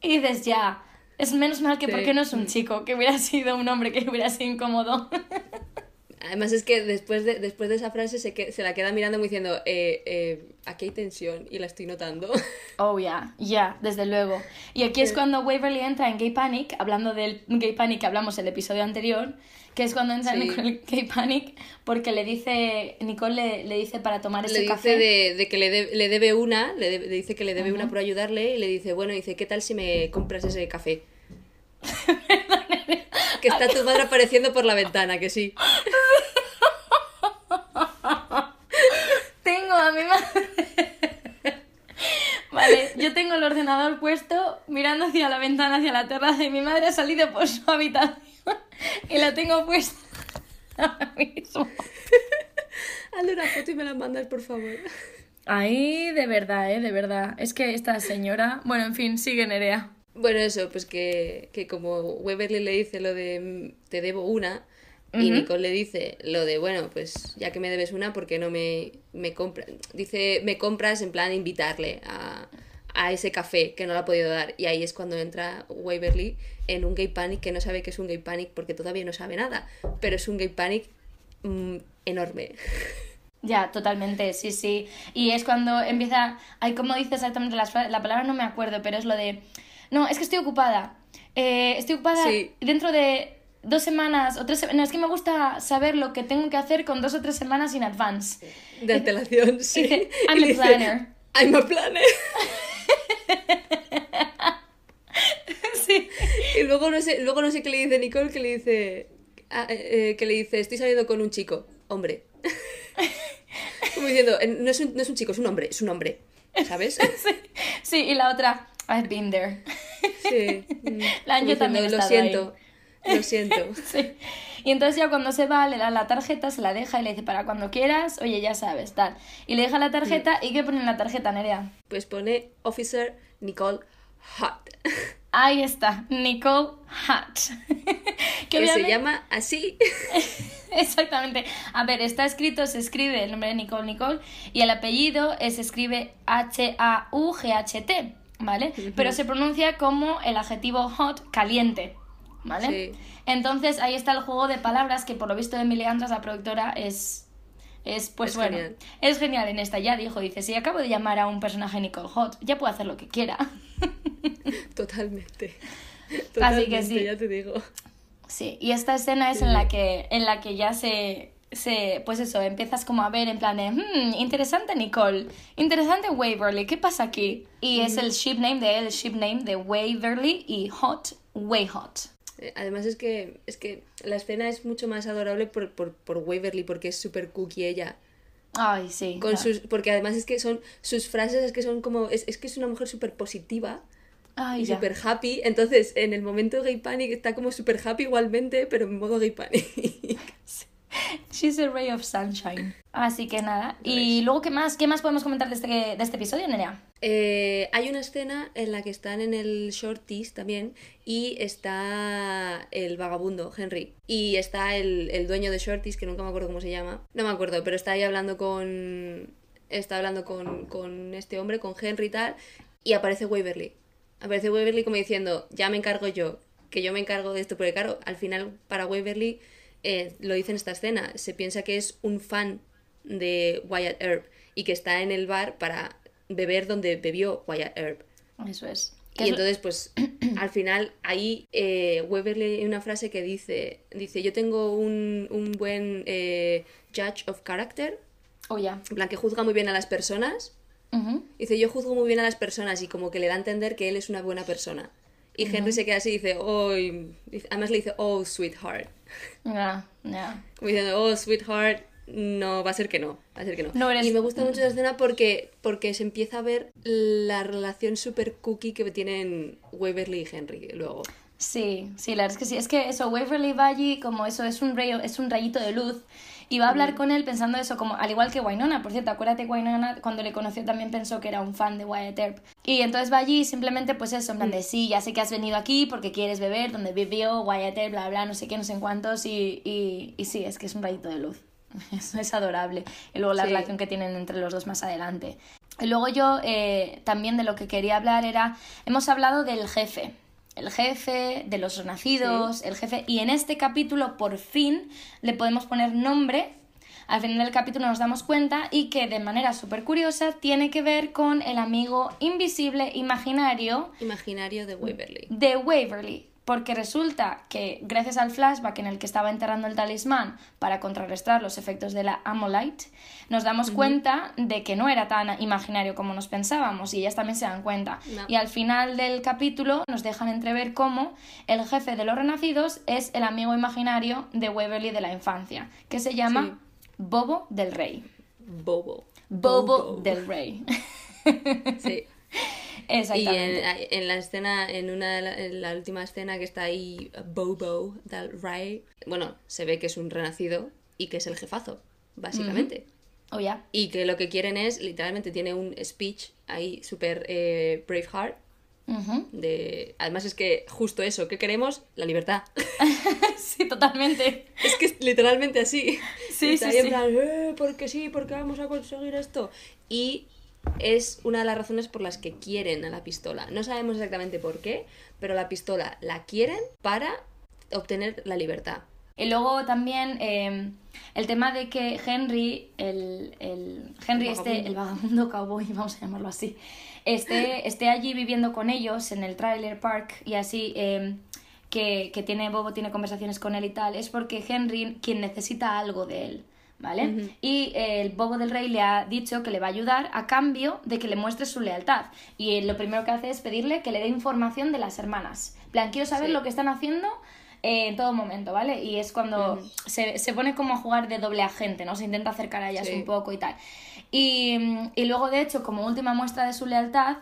Y dices, ya, es menos mal que Sí. porque no es un chico, que hubiera sido un hombre que hubiera sido incómodo. (laughs) Además es que después de, después de esa frase se, que, se la queda mirando como diciendo, eh, eh, aquí hay tensión y la estoy notando. (laughs) Oh, ya, ya, desde luego. Y aquí es Sí. cuando Waverly entra en Gay Panic, hablando del Gay Panic que hablamos en el episodio anterior, que es cuando entra Sí. en el Gay Panic porque le dice, Nicole le, le dice para tomar ese le dice café. de, de que le, de- le debe una, le, de- le dice que le debe una por ayudarle y le dice, bueno, dice, ¿qué tal si me compras ese café? (laughs) que está tu madre apareciendo por la ventana, que sí. (laughs) Tengo a mi madre. Vale, yo tengo el ordenador puesto mirando hacia la ventana, hacia la terraza y mi madre ha salido por su habitación y la tengo puesta (laughs) ahora mismo. Hazle una foto y me la mandas, por favor. Ahí, de verdad, ¿eh? De verdad. Es que esta señora... Bueno, en fin, sigue Nerea. Bueno, eso, pues que, que como Weberly le dice lo de mm, te debo una, y. Nicole le dice lo de, bueno, pues ya que me debes una, ¿por qué no me, me compras? Dice, me compras en plan invitarle a, a ese café que no le ha podido dar. Y ahí es cuando entra Waverly en un gay panic que no sabe que es un gay panic porque todavía no sabe nada, pero es un gay panic mm, enorme. (laughs) Ya, totalmente, sí, sí. Y es cuando empieza... Ay, ¿cómo dice exactamente las fra- la palabra? No me acuerdo, pero es lo de... No, es que estoy ocupada. Eh, estoy ocupada Sí. dentro de dos semanas o tres semanas. No, es que me gusta saber lo que tengo que hacer con dos o tres semanas in advance. De antelación, sí. dice, (laughs) Y "I'm a dice, planner". I'm a planner. (laughs) sí. Y luego no sé, luego no sé qué le dice Nicole, que le dice, ah, eh, eh, que le dice, estoy saliendo con un chico, hombre. (laughs) Como diciendo, no es, un, no es un chico, es un hombre, es un hombre, ¿sabes? sí. Sí, y la otra, I've been there. Sí. (laughs) mm, La- como yo también he lo siento, lo siento. (laughs) Sí. Y entonces ya cuando se va, le da la tarjeta, se la deja y le dice, para cuando quieras, oye, ya sabes, tal. Y le deja la tarjeta, ¿y qué pone en la tarjeta, Nerea? Pues pone Officer Nicole Hot, (laughs) Ahí está, Nicole Hutt. que se obviamente- llama así. Exactamente. A ver, está escrito, se escribe el nombre de Nicole Nicole y el apellido se escribe H-A-U-G-H-T, ¿vale? Pero se pronuncia como el adjetivo hot, caliente, ¿vale? Sí. Entonces ahí está el juego de palabras que por lo visto Emily Andras, la productora, es... Es, pues Es bueno, genial. es genial en esta. Ya dijo, dice, si acabo de llamar a un personaje Nicole Hot, ya puedo hacer lo que quiera. (laughs) Totalmente. Así Totalmente, que sí. ya te digo. Sí, y esta escena es en la que, en la que ya se, se, pues eso, empiezas como a ver en plan de, "Hmm, interesante Nicole, interesante Waverly, ¿qué pasa aquí? Y es el ship name de él, el ship name de Waverly y Hot, Way Hot. Eh, Además es que, es que la escena es mucho más adorable por, por, por Waverly porque es súper cookie ella. Ay, sí. Con sus, porque además es que son sus frases es que son como es, es que es una mujer súper positiva Ay, y súper happy entonces en el momento gay panic está como súper happy igualmente pero en modo gay panic (laughs) She's a ray of sunshine. Así que nada. Y luego, ¿qué más, ¿qué más podemos comentar de este, de este episodio, Nerea? Eh, hay una escena en la que están en el shorties también y está el vagabundo, Henry. Y está el, el dueño de shorties, que nunca me acuerdo cómo se llama. No me acuerdo, pero está ahí hablando con... Está hablando con, con este hombre, con Henry y tal. Y aparece Waverly. Aparece Waverly como diciendo, ya me encargo yo, que yo me encargo de esto. Porque claro, al final para Waverly, eh, lo dice en esta escena, se piensa que es un fan de Wyatt Earp y que está en el bar para beber donde bebió Wyatt Earp. Eso es. Y es- entonces, pues, (clears throat) al final, ahí eh, Weberly hay una frase que dice, dice, yo tengo un, un buen eh, judge of character, Oh, ya. en plan que juzga muy bien a las personas. Dice, yo juzgo muy bien a las personas y como que le da a entender que él es una buena persona. Y Henry se queda así y dice, oh, y- además le dice, oh, sweetheart. Ya, ya. Como diciendo, oh, sweetheart, no, va a ser que no, va a ser que no. No eres- Y me gusta mucho esa escena porque, porque se empieza a ver la relación super cookie que tienen Waverly y Henry luego. Sí, sí, la verdad es que sí. Es que eso, Waverly va allí como eso, es un, rayo, es un rayito de luz. Y va a hablar con él pensando eso, como al igual que Wynonna. Por cierto, acuérdate, Wynonna cuando le conoció también pensó que era un fan de Wyatt Earp. Y entonces va allí simplemente pues eso, en plan de sí, ya sé que has venido aquí porque quieres beber, donde vivió Wyatt Earp, bla, bla, no sé qué, no sé en cuántos. Y, y, y sí, es que es un rayito de luz. (laughs) Eso es adorable. Y luego la Sí. relación que tienen entre los dos más adelante. Y luego yo eh, también de lo que quería hablar era, hemos hablado del jefe, el jefe, de los renacidos, el jefe, y en este capítulo por fin le podemos poner nombre. Al final del capítulo nos damos cuenta y que de manera súper curiosa tiene que ver con el amigo invisible imaginario Imaginario de Waverly. de Waverly. Porque resulta que gracias al flashback en el que estaba enterrando el talismán para contrarrestar los efectos de la Amolite, nos damos cuenta de que no era tan imaginario como nos pensábamos y ellas también se dan cuenta. No. Y al final del capítulo nos dejan entrever cómo el jefe de los renacidos es el amigo imaginario de Waverly de la infancia, que se llama Bobo del Rey. Bobo. Bobo, del Rey. Sí. (laughs) Y Exactamente. en, en la escena, en una de la, en la última escena que está ahí Bobo del Rey, bueno, se ve que es un renacido y que es el jefazo, básicamente. Oh, ya. Y que lo que quieren es, literalmente, tiene un speech ahí súper eh, Braveheart. De... Además es que justo eso, ¿qué queremos? La libertad. (laughs) Sí, totalmente. es que es literalmente así. Sí, Está sí, ahí en sí. plan, "Eh, porque sí, porque vamos a conseguir esto. Y es una de las razones por las que quieren a la pistola. No sabemos exactamente por qué, pero la pistola la quieren para obtener la libertad. Y luego también eh, el tema de que Henry, el, el Henry El este, vagabundo. el vagabundo cowboy, (laughs) vamos a llamarlo así, esté, (laughs) esté allí viviendo con ellos en el trailer park y así eh, que, que tiene Bobo tiene conversaciones con él y tal, es porque Henry quien necesita algo de él. ¿Vale? Y eh, el bobo del rey le ha dicho que le va a ayudar a cambio de que le muestre su lealtad. Y eh, lo primero que hace es pedirle que le dé información de las hermanas. En plan, quiero saber Sí. lo que están haciendo eh, en todo momento, ¿vale? Y es cuando se, se pone como a jugar de doble agente, ¿no? Se intenta acercar a ellas Sí. un poco y tal. Y, mm, y luego, de hecho, como última muestra de su lealtad,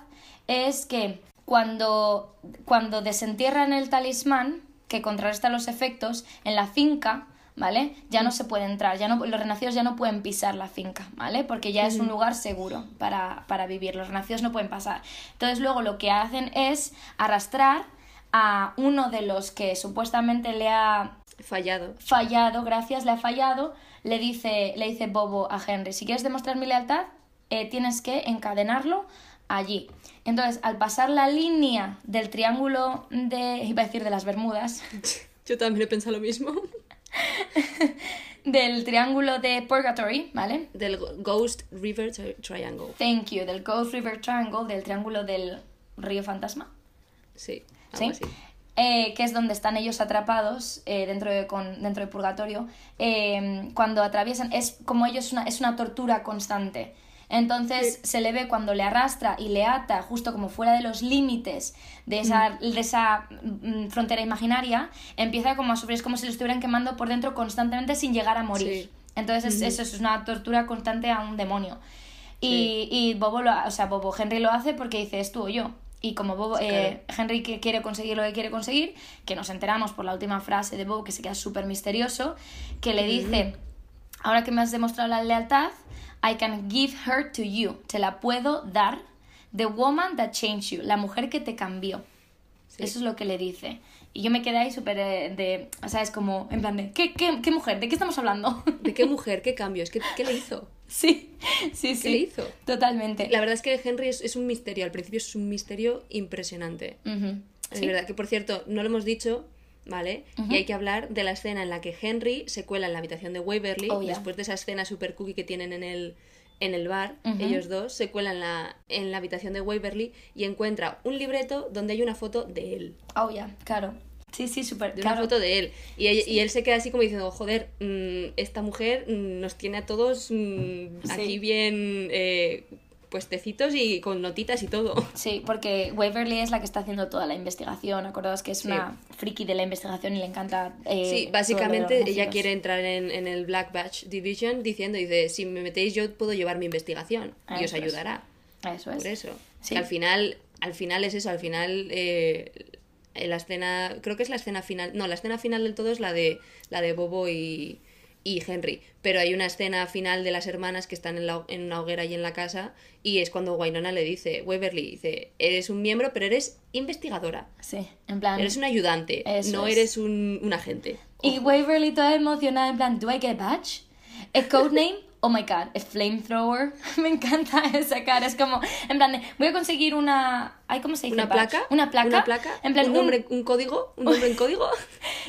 es que cuando, cuando desentierran el talismán, que contrarresta los efectos, en la finca, ¿vale? Ya no se puede entrar, ya no, los renacidos ya no pueden pisar la finca, ¿vale? Porque ya es un lugar seguro para, para vivir, los renacidos no pueden pasar. Entonces luego lo que hacen es arrastrar a uno de los que supuestamente le ha Fallado. fallado, gracias, le ha fallado, le dice, le dice Bobo a Henry, si quieres demostrar mi lealtad, eh, tienes que encadenarlo allí. Entonces, al pasar la línea del triángulo de, iba a decir de las Bermudas, (laughs) Yo también he pensado lo mismo. (laughs) del triángulo de Purgatory, ¿vale? Del Ghost River Tri- Triangle. Thank you, del Ghost River Triangle, del triángulo del río fantasma. Sí, ¿Sí? así. eh, que es donde están ellos atrapados eh, dentro, de, con, dentro de purgatorio, eh, cuando atraviesan, es como ellos una, es una tortura constante. Entonces se le ve cuando le arrastra y le ata justo como fuera de los límites de esa, de esa mm, frontera imaginaria, empieza como a sufrir, es como si lo estuvieran quemando por dentro constantemente sin llegar a morir. Sí. Entonces es- eso es una tortura constante a un demonio. Y, y Bobo, lo, o sea, Bobo Henry lo hace porque dice es tú o yo. Y como Bobo, Sí, eh, Henry que quiere conseguir lo que quiere conseguir, que nos enteramos por la última frase de Bobo que se queda súper misterioso, que le dice, ahora que me has demostrado la lealtad, I can give her to you. Te la puedo dar. The woman that changed you. La mujer que te cambió. Sí. Eso es lo que le dice. Y yo me quedé ahí súper eh, de, o sea, es como, en plan de, ¿qué, qué, qué mujer? ¿De qué estamos hablando? (laughs) ¿De qué mujer? ¿Qué cambios? ¿Qué, qué le hizo? sí, sí, sí. ¿Qué le hizo? Totalmente. La verdad es que Henry es, es un misterio. Al principio es un misterio impresionante. Ujú. Es Sí. verdad que, por cierto, no lo hemos dicho, ¿vale? Y hay que hablar de la escena en la que Henry se cuela en la habitación de Waverly, Oh, yeah. después de esa escena super cookie que tienen en el, en el bar, ellos dos se cuelan en la, en la habitación de Waverly y encuentra un libreto donde hay una foto de él. Oh, ya, claro. Sí, sí, súper. Claro. una foto de él. Y, él se queda así como diciendo, joder, mm, esta mujer mm, nos tiene a todos mm, Sí. aquí bien eh, puestecitos y con notitas y todo. (laughs) Sí, porque Waverly es la que está haciendo toda la investigación. Acordaos que es Sí. una friki de la investigación y le encanta. eh, Sí, básicamente ella quiere entrar en, en el Black Batch Division diciendo, dice, si me metéis yo puedo llevar mi investigación y os es. ayudará. Eso es. Por eso. Sí. Que al final, al final es eso, al final eh, la escena, creo que es la escena final, no, la escena final del todo es la de la de Bobo y, y Henry, pero hay una escena final de las hermanas que están en, la, en una hoguera y en la casa y es cuando Wynonna le dice, Waverly, dice, eres un miembro pero eres investigadora, Sí, en plan. eres un ayudante, no es. eres un, un agente. Y Waverly toda emocionada, en plan, ¿do I get a badge? ¿A codename? (laughs) Oh my god, a flamethrower. (laughs) Me encanta esa cara. Es como, en plan, de, voy a conseguir una. Ay, ¿Cómo se dice? ¿Una placa? Una placa. ¿Una placa? En plan, ¿Un, nombre, un código? ¿Un nombre en (laughs) código?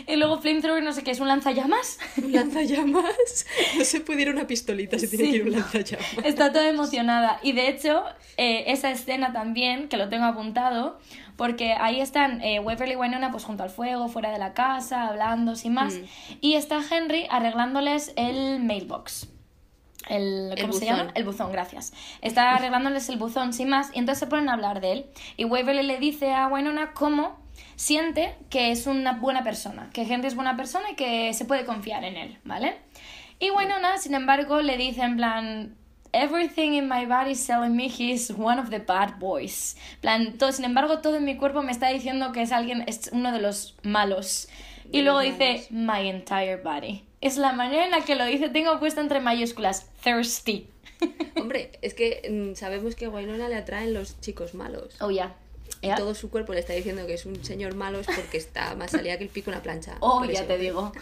Y luego flamethrower, no sé qué, es un lanzallamas. ¿Un lanzallamas? (laughs) No se puede ir una pistolita, se tiene que ir un lanzallamas. Está toda emocionada. Y de hecho, eh, esa escena también, que lo tengo apuntado, porque ahí están eh, Waverly y Winona pues junto al fuego, fuera de la casa, hablando, sin más. Mm. Y está Henry arreglándoles el mailbox. El, El ¿Cómo se llama? El buzón, gracias. Está arreglándoles el buzón sin más y entonces se ponen a hablar de él. Y Waverly le dice a Winona cómo siente que es una buena persona, que Henry es buena persona y que se puede confiar en él, ¿vale? Y Winona, sin embargo, le dice en plan, everything in my body is telling me he's one of the bad boys. Plan, todo, sin embargo, todo en mi cuerpo me está diciendo que es alguien, es uno de los malos. Y luego dice, my entire body. Es la manera en la que lo dice, tengo puesto entre mayúsculas, thirsty. (laughs) Hombre, es que mm, sabemos que a le atraen los chicos malos. Oh, ya. Y todo su cuerpo le está diciendo que es un señor malo es porque está más salida que el pico una plancha. Oh, ya eso. te digo.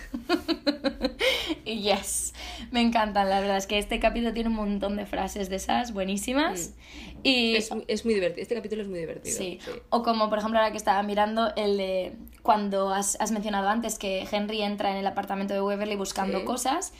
Y (laughs) yes, me encantan, la verdad es que este capítulo tiene un montón de frases de esas buenísimas. Y Mm. Es, es muy divertido. Este capítulo es muy divertido. Sí. O como por ejemplo ahora que estaba mirando el de cuando has, has mencionado antes que Henry entra en el apartamento de Waverly buscando Sí. cosas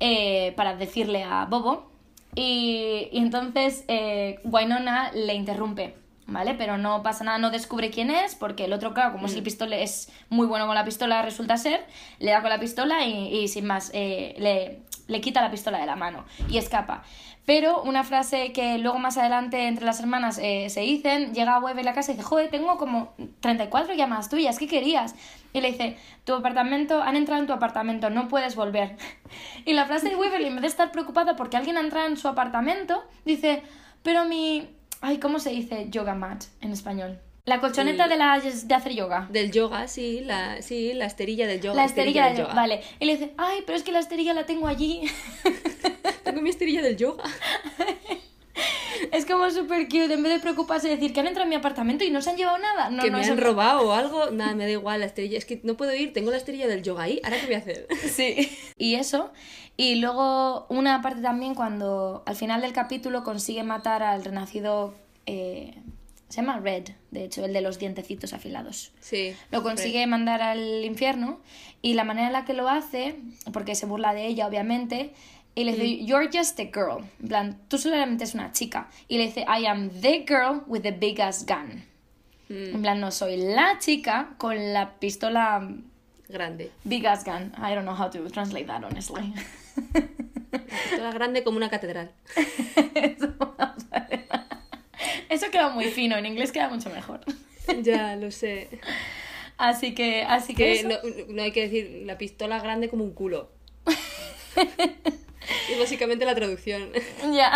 eh, para decirle a Bobo y, y entonces eh, Wynonna le interrumpe. ¿Vale? Pero no pasa nada, no descubre quién es, porque el otro, claro, como es el Mm. pistola, es muy bueno con la pistola, resulta ser, le da con la pistola y, y sin más, eh, le, le quita la pistola de la mano y escapa. Pero una frase que luego más adelante entre las hermanas eh, se dicen, llega a en la casa y dice, joder, tengo como 34 llamadas tuyas, ¿qué querías? Y le dice, tu apartamento, han entrado en tu apartamento, no puedes volver. (laughs) Y la frase de Waverly, en vez de estar preocupada porque alguien ha entrado en su apartamento, dice, pero mi... Ay, ¿cómo se dice yoga mat en español? La colchoneta de, la, de hacer yoga. Del yoga, sí, la, sí, la esterilla del yoga. La esterilla del yoga. Vale. Y le dice, ay, pero es que la esterilla la tengo allí. (laughs) Tengo mi esterilla del yoga. (laughs) es como súper cute. En vez de preocuparse de decir que han entrado en mi apartamento y no se han llevado nada. No, que no, me han robado (laughs) o algo. Nada, me da igual la esterilla. Es que no puedo ir, tengo la esterilla del yoga ahí. ¿Ahora qué voy a hacer? Sí. Y eso. Y luego una parte también cuando al final del capítulo consigue matar al renacido... eh, se llama Red, de hecho, el de los dientecitos afilados. Sí. Lo consigue mandar al infierno y la manera en la que lo hace, porque se burla de ella, obviamente, y le dice, You're just a girl. En plan, tú solamente eres una chica. Y le dice, I am the girl with the biggest gun. En plan, no soy la chica con la pistola Grande. big as gun. I don't know how to translate that, honestly. Toda grande como una catedral. (laughs) Eso, vamos a ver. Eso queda muy fino, en inglés queda mucho mejor. ya, lo sé. Así que, así que, no, no hay que decir la pistola grande como un culo. (laughs) es básicamente la traducción. Ya.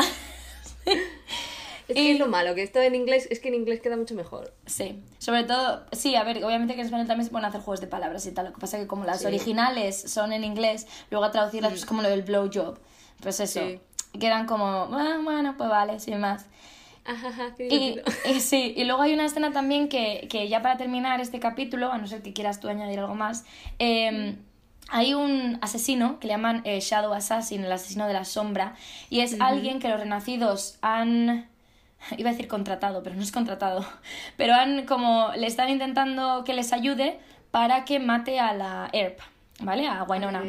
Es que es lo malo, que esto en inglés, es que en inglés queda mucho mejor. Sí, sobre todo, sí, a ver, obviamente que en español también se pueden hacer juegos de palabras y tal, lo que pasa es que como las Sí. originales son en inglés, luego a traducirlas pues como lo del blowjob, pues eso, Sí. quedan como, "Ah, bueno, pues vale, sin más. Qué (laughs) Y, sí, y luego hay una escena también que, que ya para terminar este capítulo, a no ser que quieras tú añadir algo más, eh, hay un asesino que le llaman eh, Shadow Assassin, el asesino de la sombra, y es alguien que los renacidos han... (laughs) Iba a decir contratado, pero no es contratado. (laughs) Pero han como... Le están intentando que les ayude para que mate a la Earp, ¿vale? A Winona.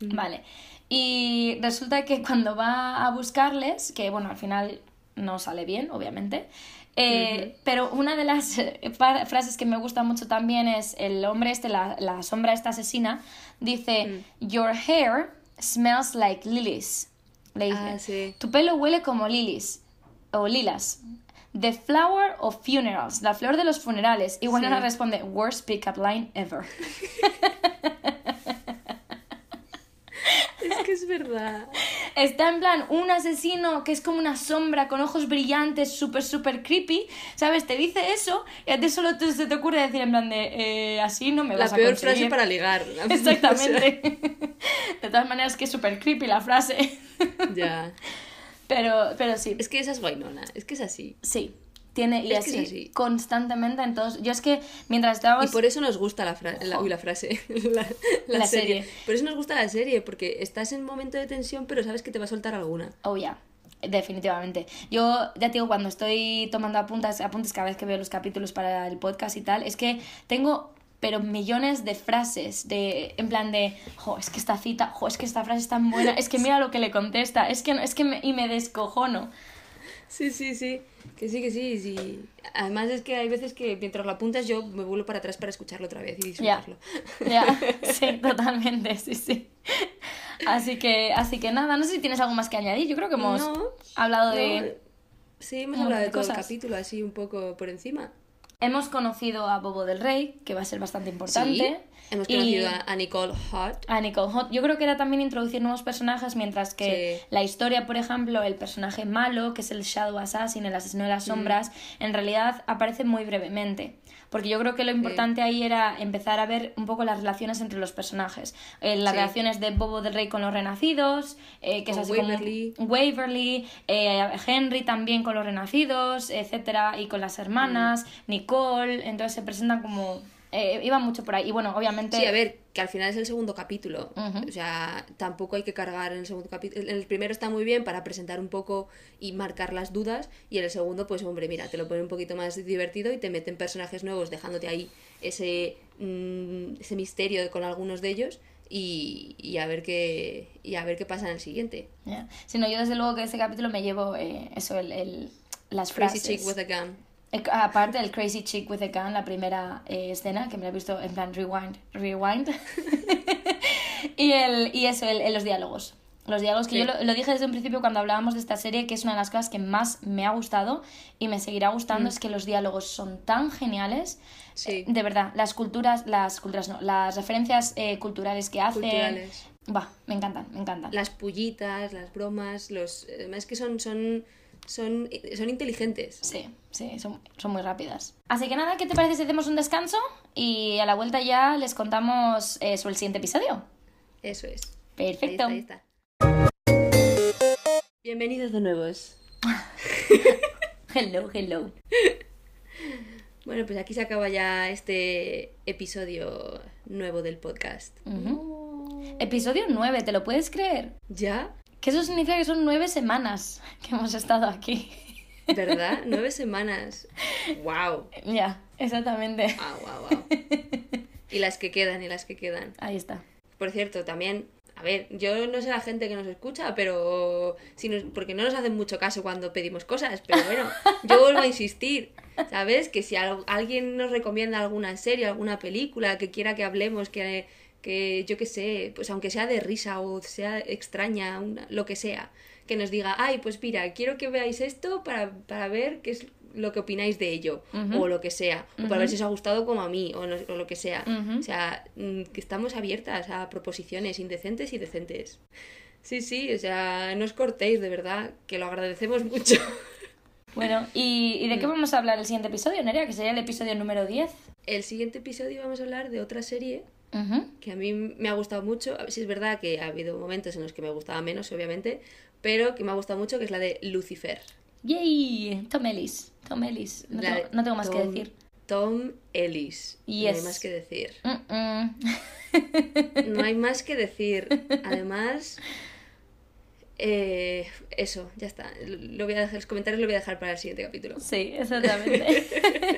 Vale. Y resulta que cuando va a buscarles, que bueno, al final no sale bien, obviamente, eh, pero una de las eh, frases que me gusta mucho también es el hombre este, la, la sombra esta asesina, dice, Your hair smells like lilies. Le dice, Ah, sí. tu pelo huele como lilies o lilas. The flower of funerals, la flor de los funerales. Y Winona Sí. responde, worst pickup line ever. (laughs) Es verdad. Está en plan un asesino que es como una sombra con ojos brillantes, súper, súper creepy, ¿sabes? Te dice eso y a ti solo te, se te ocurre decir en plan de eh, así no me La vas a peor conseguir. frase para ligar. (laughs) (laughs) Exactamente. (laughs) De todas maneras que es súper creepy la frase. Ya. Pero, pero sí, Es que esa es Guainona, es que es así. sí. Tiene, y Es así, constantemente en todos. Yo es que mientras estábamos. Y por eso nos gusta la, fra- la, uy, la frase, (laughs) la, la La serie. serie. Por eso nos gusta la serie, porque estás en un momento de tensión, pero sabes que te va a soltar alguna. Oh, ya. Definitivamente. Yo, ya te digo, cuando estoy tomando apuntes, apuntes cada vez que veo los capítulos para el podcast y tal, es que tengo pero millones de frases de en plan de jo, es que esta cita, jo, es que esta frase es tan buena, es que mira lo que le contesta, es que no- es que me, y me descojono. Sí, sí, sí. Que sí, que sí, sí. Además es que hay veces que mientras lo apuntas yo me vuelvo para atrás para escucharlo otra vez y Ya. disfrutarlo. Ya, (laughs) sí, totalmente, sí, sí. Así que, así que nada, no sé si tienes algo más que añadir. Yo creo que hemos No, hablado No, de. Sí, hemos hablado de todo el capítulo así un poco por encima. Hemos conocido a Bobo del Rey, que va a ser bastante importante. Sí. Hemos conocido a, a Nicole Hart. a Nicole Hot. Yo creo que era también introducir nuevos personajes, mientras que Sí. la historia, por ejemplo, el personaje malo, que es el Shadow Assassin, el asesino de las Mm. sombras, en realidad aparece muy brevemente. Porque yo creo que lo importante ahí era empezar a ver un poco las relaciones entre los personajes. Eh, las Sí. relaciones de Bobo del Rey con los renacidos, eh, que es así Waverly. como Waverly, eh, Henry también con los renacidos, etcétera, y con las hermanas, Mm. Nicole, entonces se presentan como... Eh, iba mucho por ahí. Y bueno, obviamente... Sí, a ver, que al final es el segundo capítulo. O sea, tampoco hay que cargar en el segundo capítulo. En el primero está muy bien para presentar un poco y marcar las dudas. Y en el segundo, pues hombre, mira, te lo pone un poquito más divertido y te meten personajes nuevos, dejándote ahí ese, mm, ese misterio con algunos de ellos. Y, y a ver qué y a ver qué pasa en el siguiente. Ya. Si no, yo desde luego que este capítulo me llevo eh, eso, el, el- las Crazy frases. chick with a gun. Eh, Aparte del Crazy Chick with a Gun, la primera eh, escena, que me la he visto en plan rewind, rewind. (laughs) y, el, y eso, el, el- los diálogos. Los diálogos que Sí. yo lo, lo dije desde un principio cuando hablábamos de esta serie, que es una de las cosas que más me ha gustado y me seguirá gustando, es que los diálogos son tan geniales. Sí. Eh, de verdad, las culturas, las culturas no, las referencias eh, culturales que hacen. Culturales. Va, me encantan, me encantan. Las pullitas, las bromas, los. Además que son, son, son, son inteligentes. Sí, sí, son, son muy rápidas. Así que nada, ¿qué te parece si hacemos un descanso? Y a la vuelta ya les contamos eh, sobre el siguiente episodio. Eso es. Perfecto. Ahí está, ahí está. Bienvenidos de nuevos. (laughs) Hello, hello. Bueno, pues aquí se acaba ya este episodio nuevo del podcast. Episodio 9, ¿te lo puedes creer? ¿Ya? Que eso significa que son nueve semanas que hemos estado aquí. ¿Verdad? (laughs) Nueve semanas. ¡Wow! ya, exactamente. ¡Wow, wow, wow! Y las que quedan, y las que quedan. Ahí está. Por cierto, también, a ver, yo no sé la gente que nos escucha, pero. Si nos, porque no nos hacen mucho caso cuando pedimos cosas, pero bueno, yo vuelvo a insistir. ¿Sabes? Que si al- alguien nos recomienda alguna serie, alguna película que quiera que hablemos, que, que yo qué sé, pues aunque sea de risa o sea extraña, una- lo que sea, que nos diga, ay, pues mira, quiero que veáis esto para, para ver qué es lo que opináis de ello, o lo que sea, o para ver si os ha gustado como a mí, o, no- o lo que sea. O sea, mm, que estamos abiertas a proposiciones indecentes y decentes. Sí, sí, o sea, no os cortéis, de verdad, que lo agradecemos mucho. (laughs) Bueno, ¿y, y de qué vamos a hablar el siguiente episodio, Nerea? Que sería el episodio número 10. El siguiente episodio vamos a hablar de otra serie Que a mí me ha gustado mucho. A ver si es verdad que ha habido momentos en los que me gustaba menos, obviamente, pero que me ha gustado mucho, que es la de Lucifer. ¡Yay! Tom Ellis. Tom Ellis. No, tengo, no tengo más que decir. Tom Ellis. No hay Yes. más que decir. Mm, mm. No hay (laughs) más que decir. Además, eh, eso, ya está. Lo voy a dejar, los comentarios lo voy a dejar para el siguiente capítulo. Sí, (laughs) exactamente. (laughs)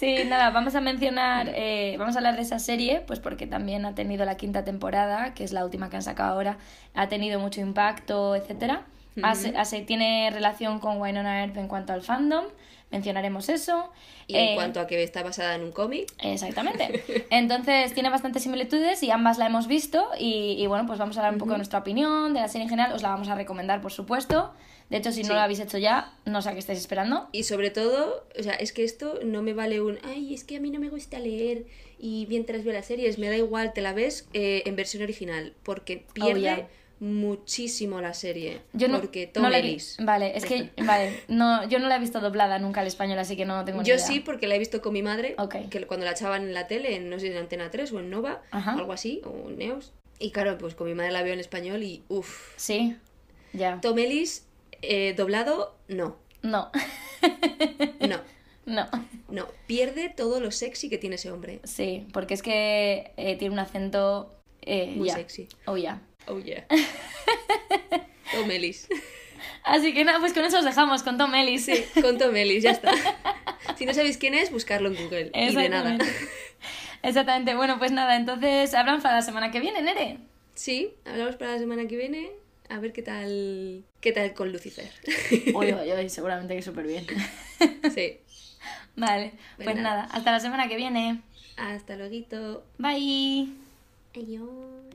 sí, nada, vamos a mencionar, eh, vamos a hablar de esa serie, pues porque también ha tenido la quinta temporada, que es la última que han sacado ahora, ha tenido mucho impacto, etcétera. Hace- hace- tiene relación con Winona Earp en cuanto al fandom, mencionaremos eso. Y en Eh, cuanto a que está basada en un cómic, Exactamente. (laughs) Entonces tiene bastantes similitudes y ambas la hemos visto y, y bueno, pues vamos a hablar un poco de nuestra opinión de la serie en general, os la vamos a recomendar por supuesto. De hecho, si Sí. no lo habéis hecho ya, no sé a qué estáis esperando. Y sobre todo, o sea, es que esto no me vale un, ay, es que a mí no me gusta leer y mientras veo las series me da igual, te la ves eh, en versión original, porque pierde Oh, ya. muchísimo la serie. Yo no, porque Tom no la he. Vale, es que vale, no, yo no la he visto doblada nunca al español, así que no tengo ni Yo idea. sí, porque la he visto con mi madre, Ok. que cuando la echaban en la tele, en, no sé, en Antena 3 o en Nova, Ajá. o algo así, o en Neos. Y claro, pues con mi madre la veo en español y uff. Sí, ya. Tom Ellis, eh, doblado, no. No, (laughs) No, no. no. Pierde todo lo sexy que tiene ese hombre. Sí, porque es que eh, tiene un acento... eh, Muy sexy. Oh, ya. Oh yeah. (laughs) Tom Ellis. Así que nada, pues con eso os dejamos, con Tom Ellis. Sí, con Tom Ellis, ya está. (laughs) Si no sabéis quién es, buscarlo en Google. Y de nada. Exactamente. Bueno, pues nada, entonces habrán para la semana que viene, Nere. Sí, hablamos para la semana que viene. A ver qué tal. qué tal con Lucifer. (laughs) Uy, uy, seguramente que súper bien. (laughs) Sí. Vale, Pues pues nada. nada, hasta la semana que viene. Hasta luego. Bye. Adiós.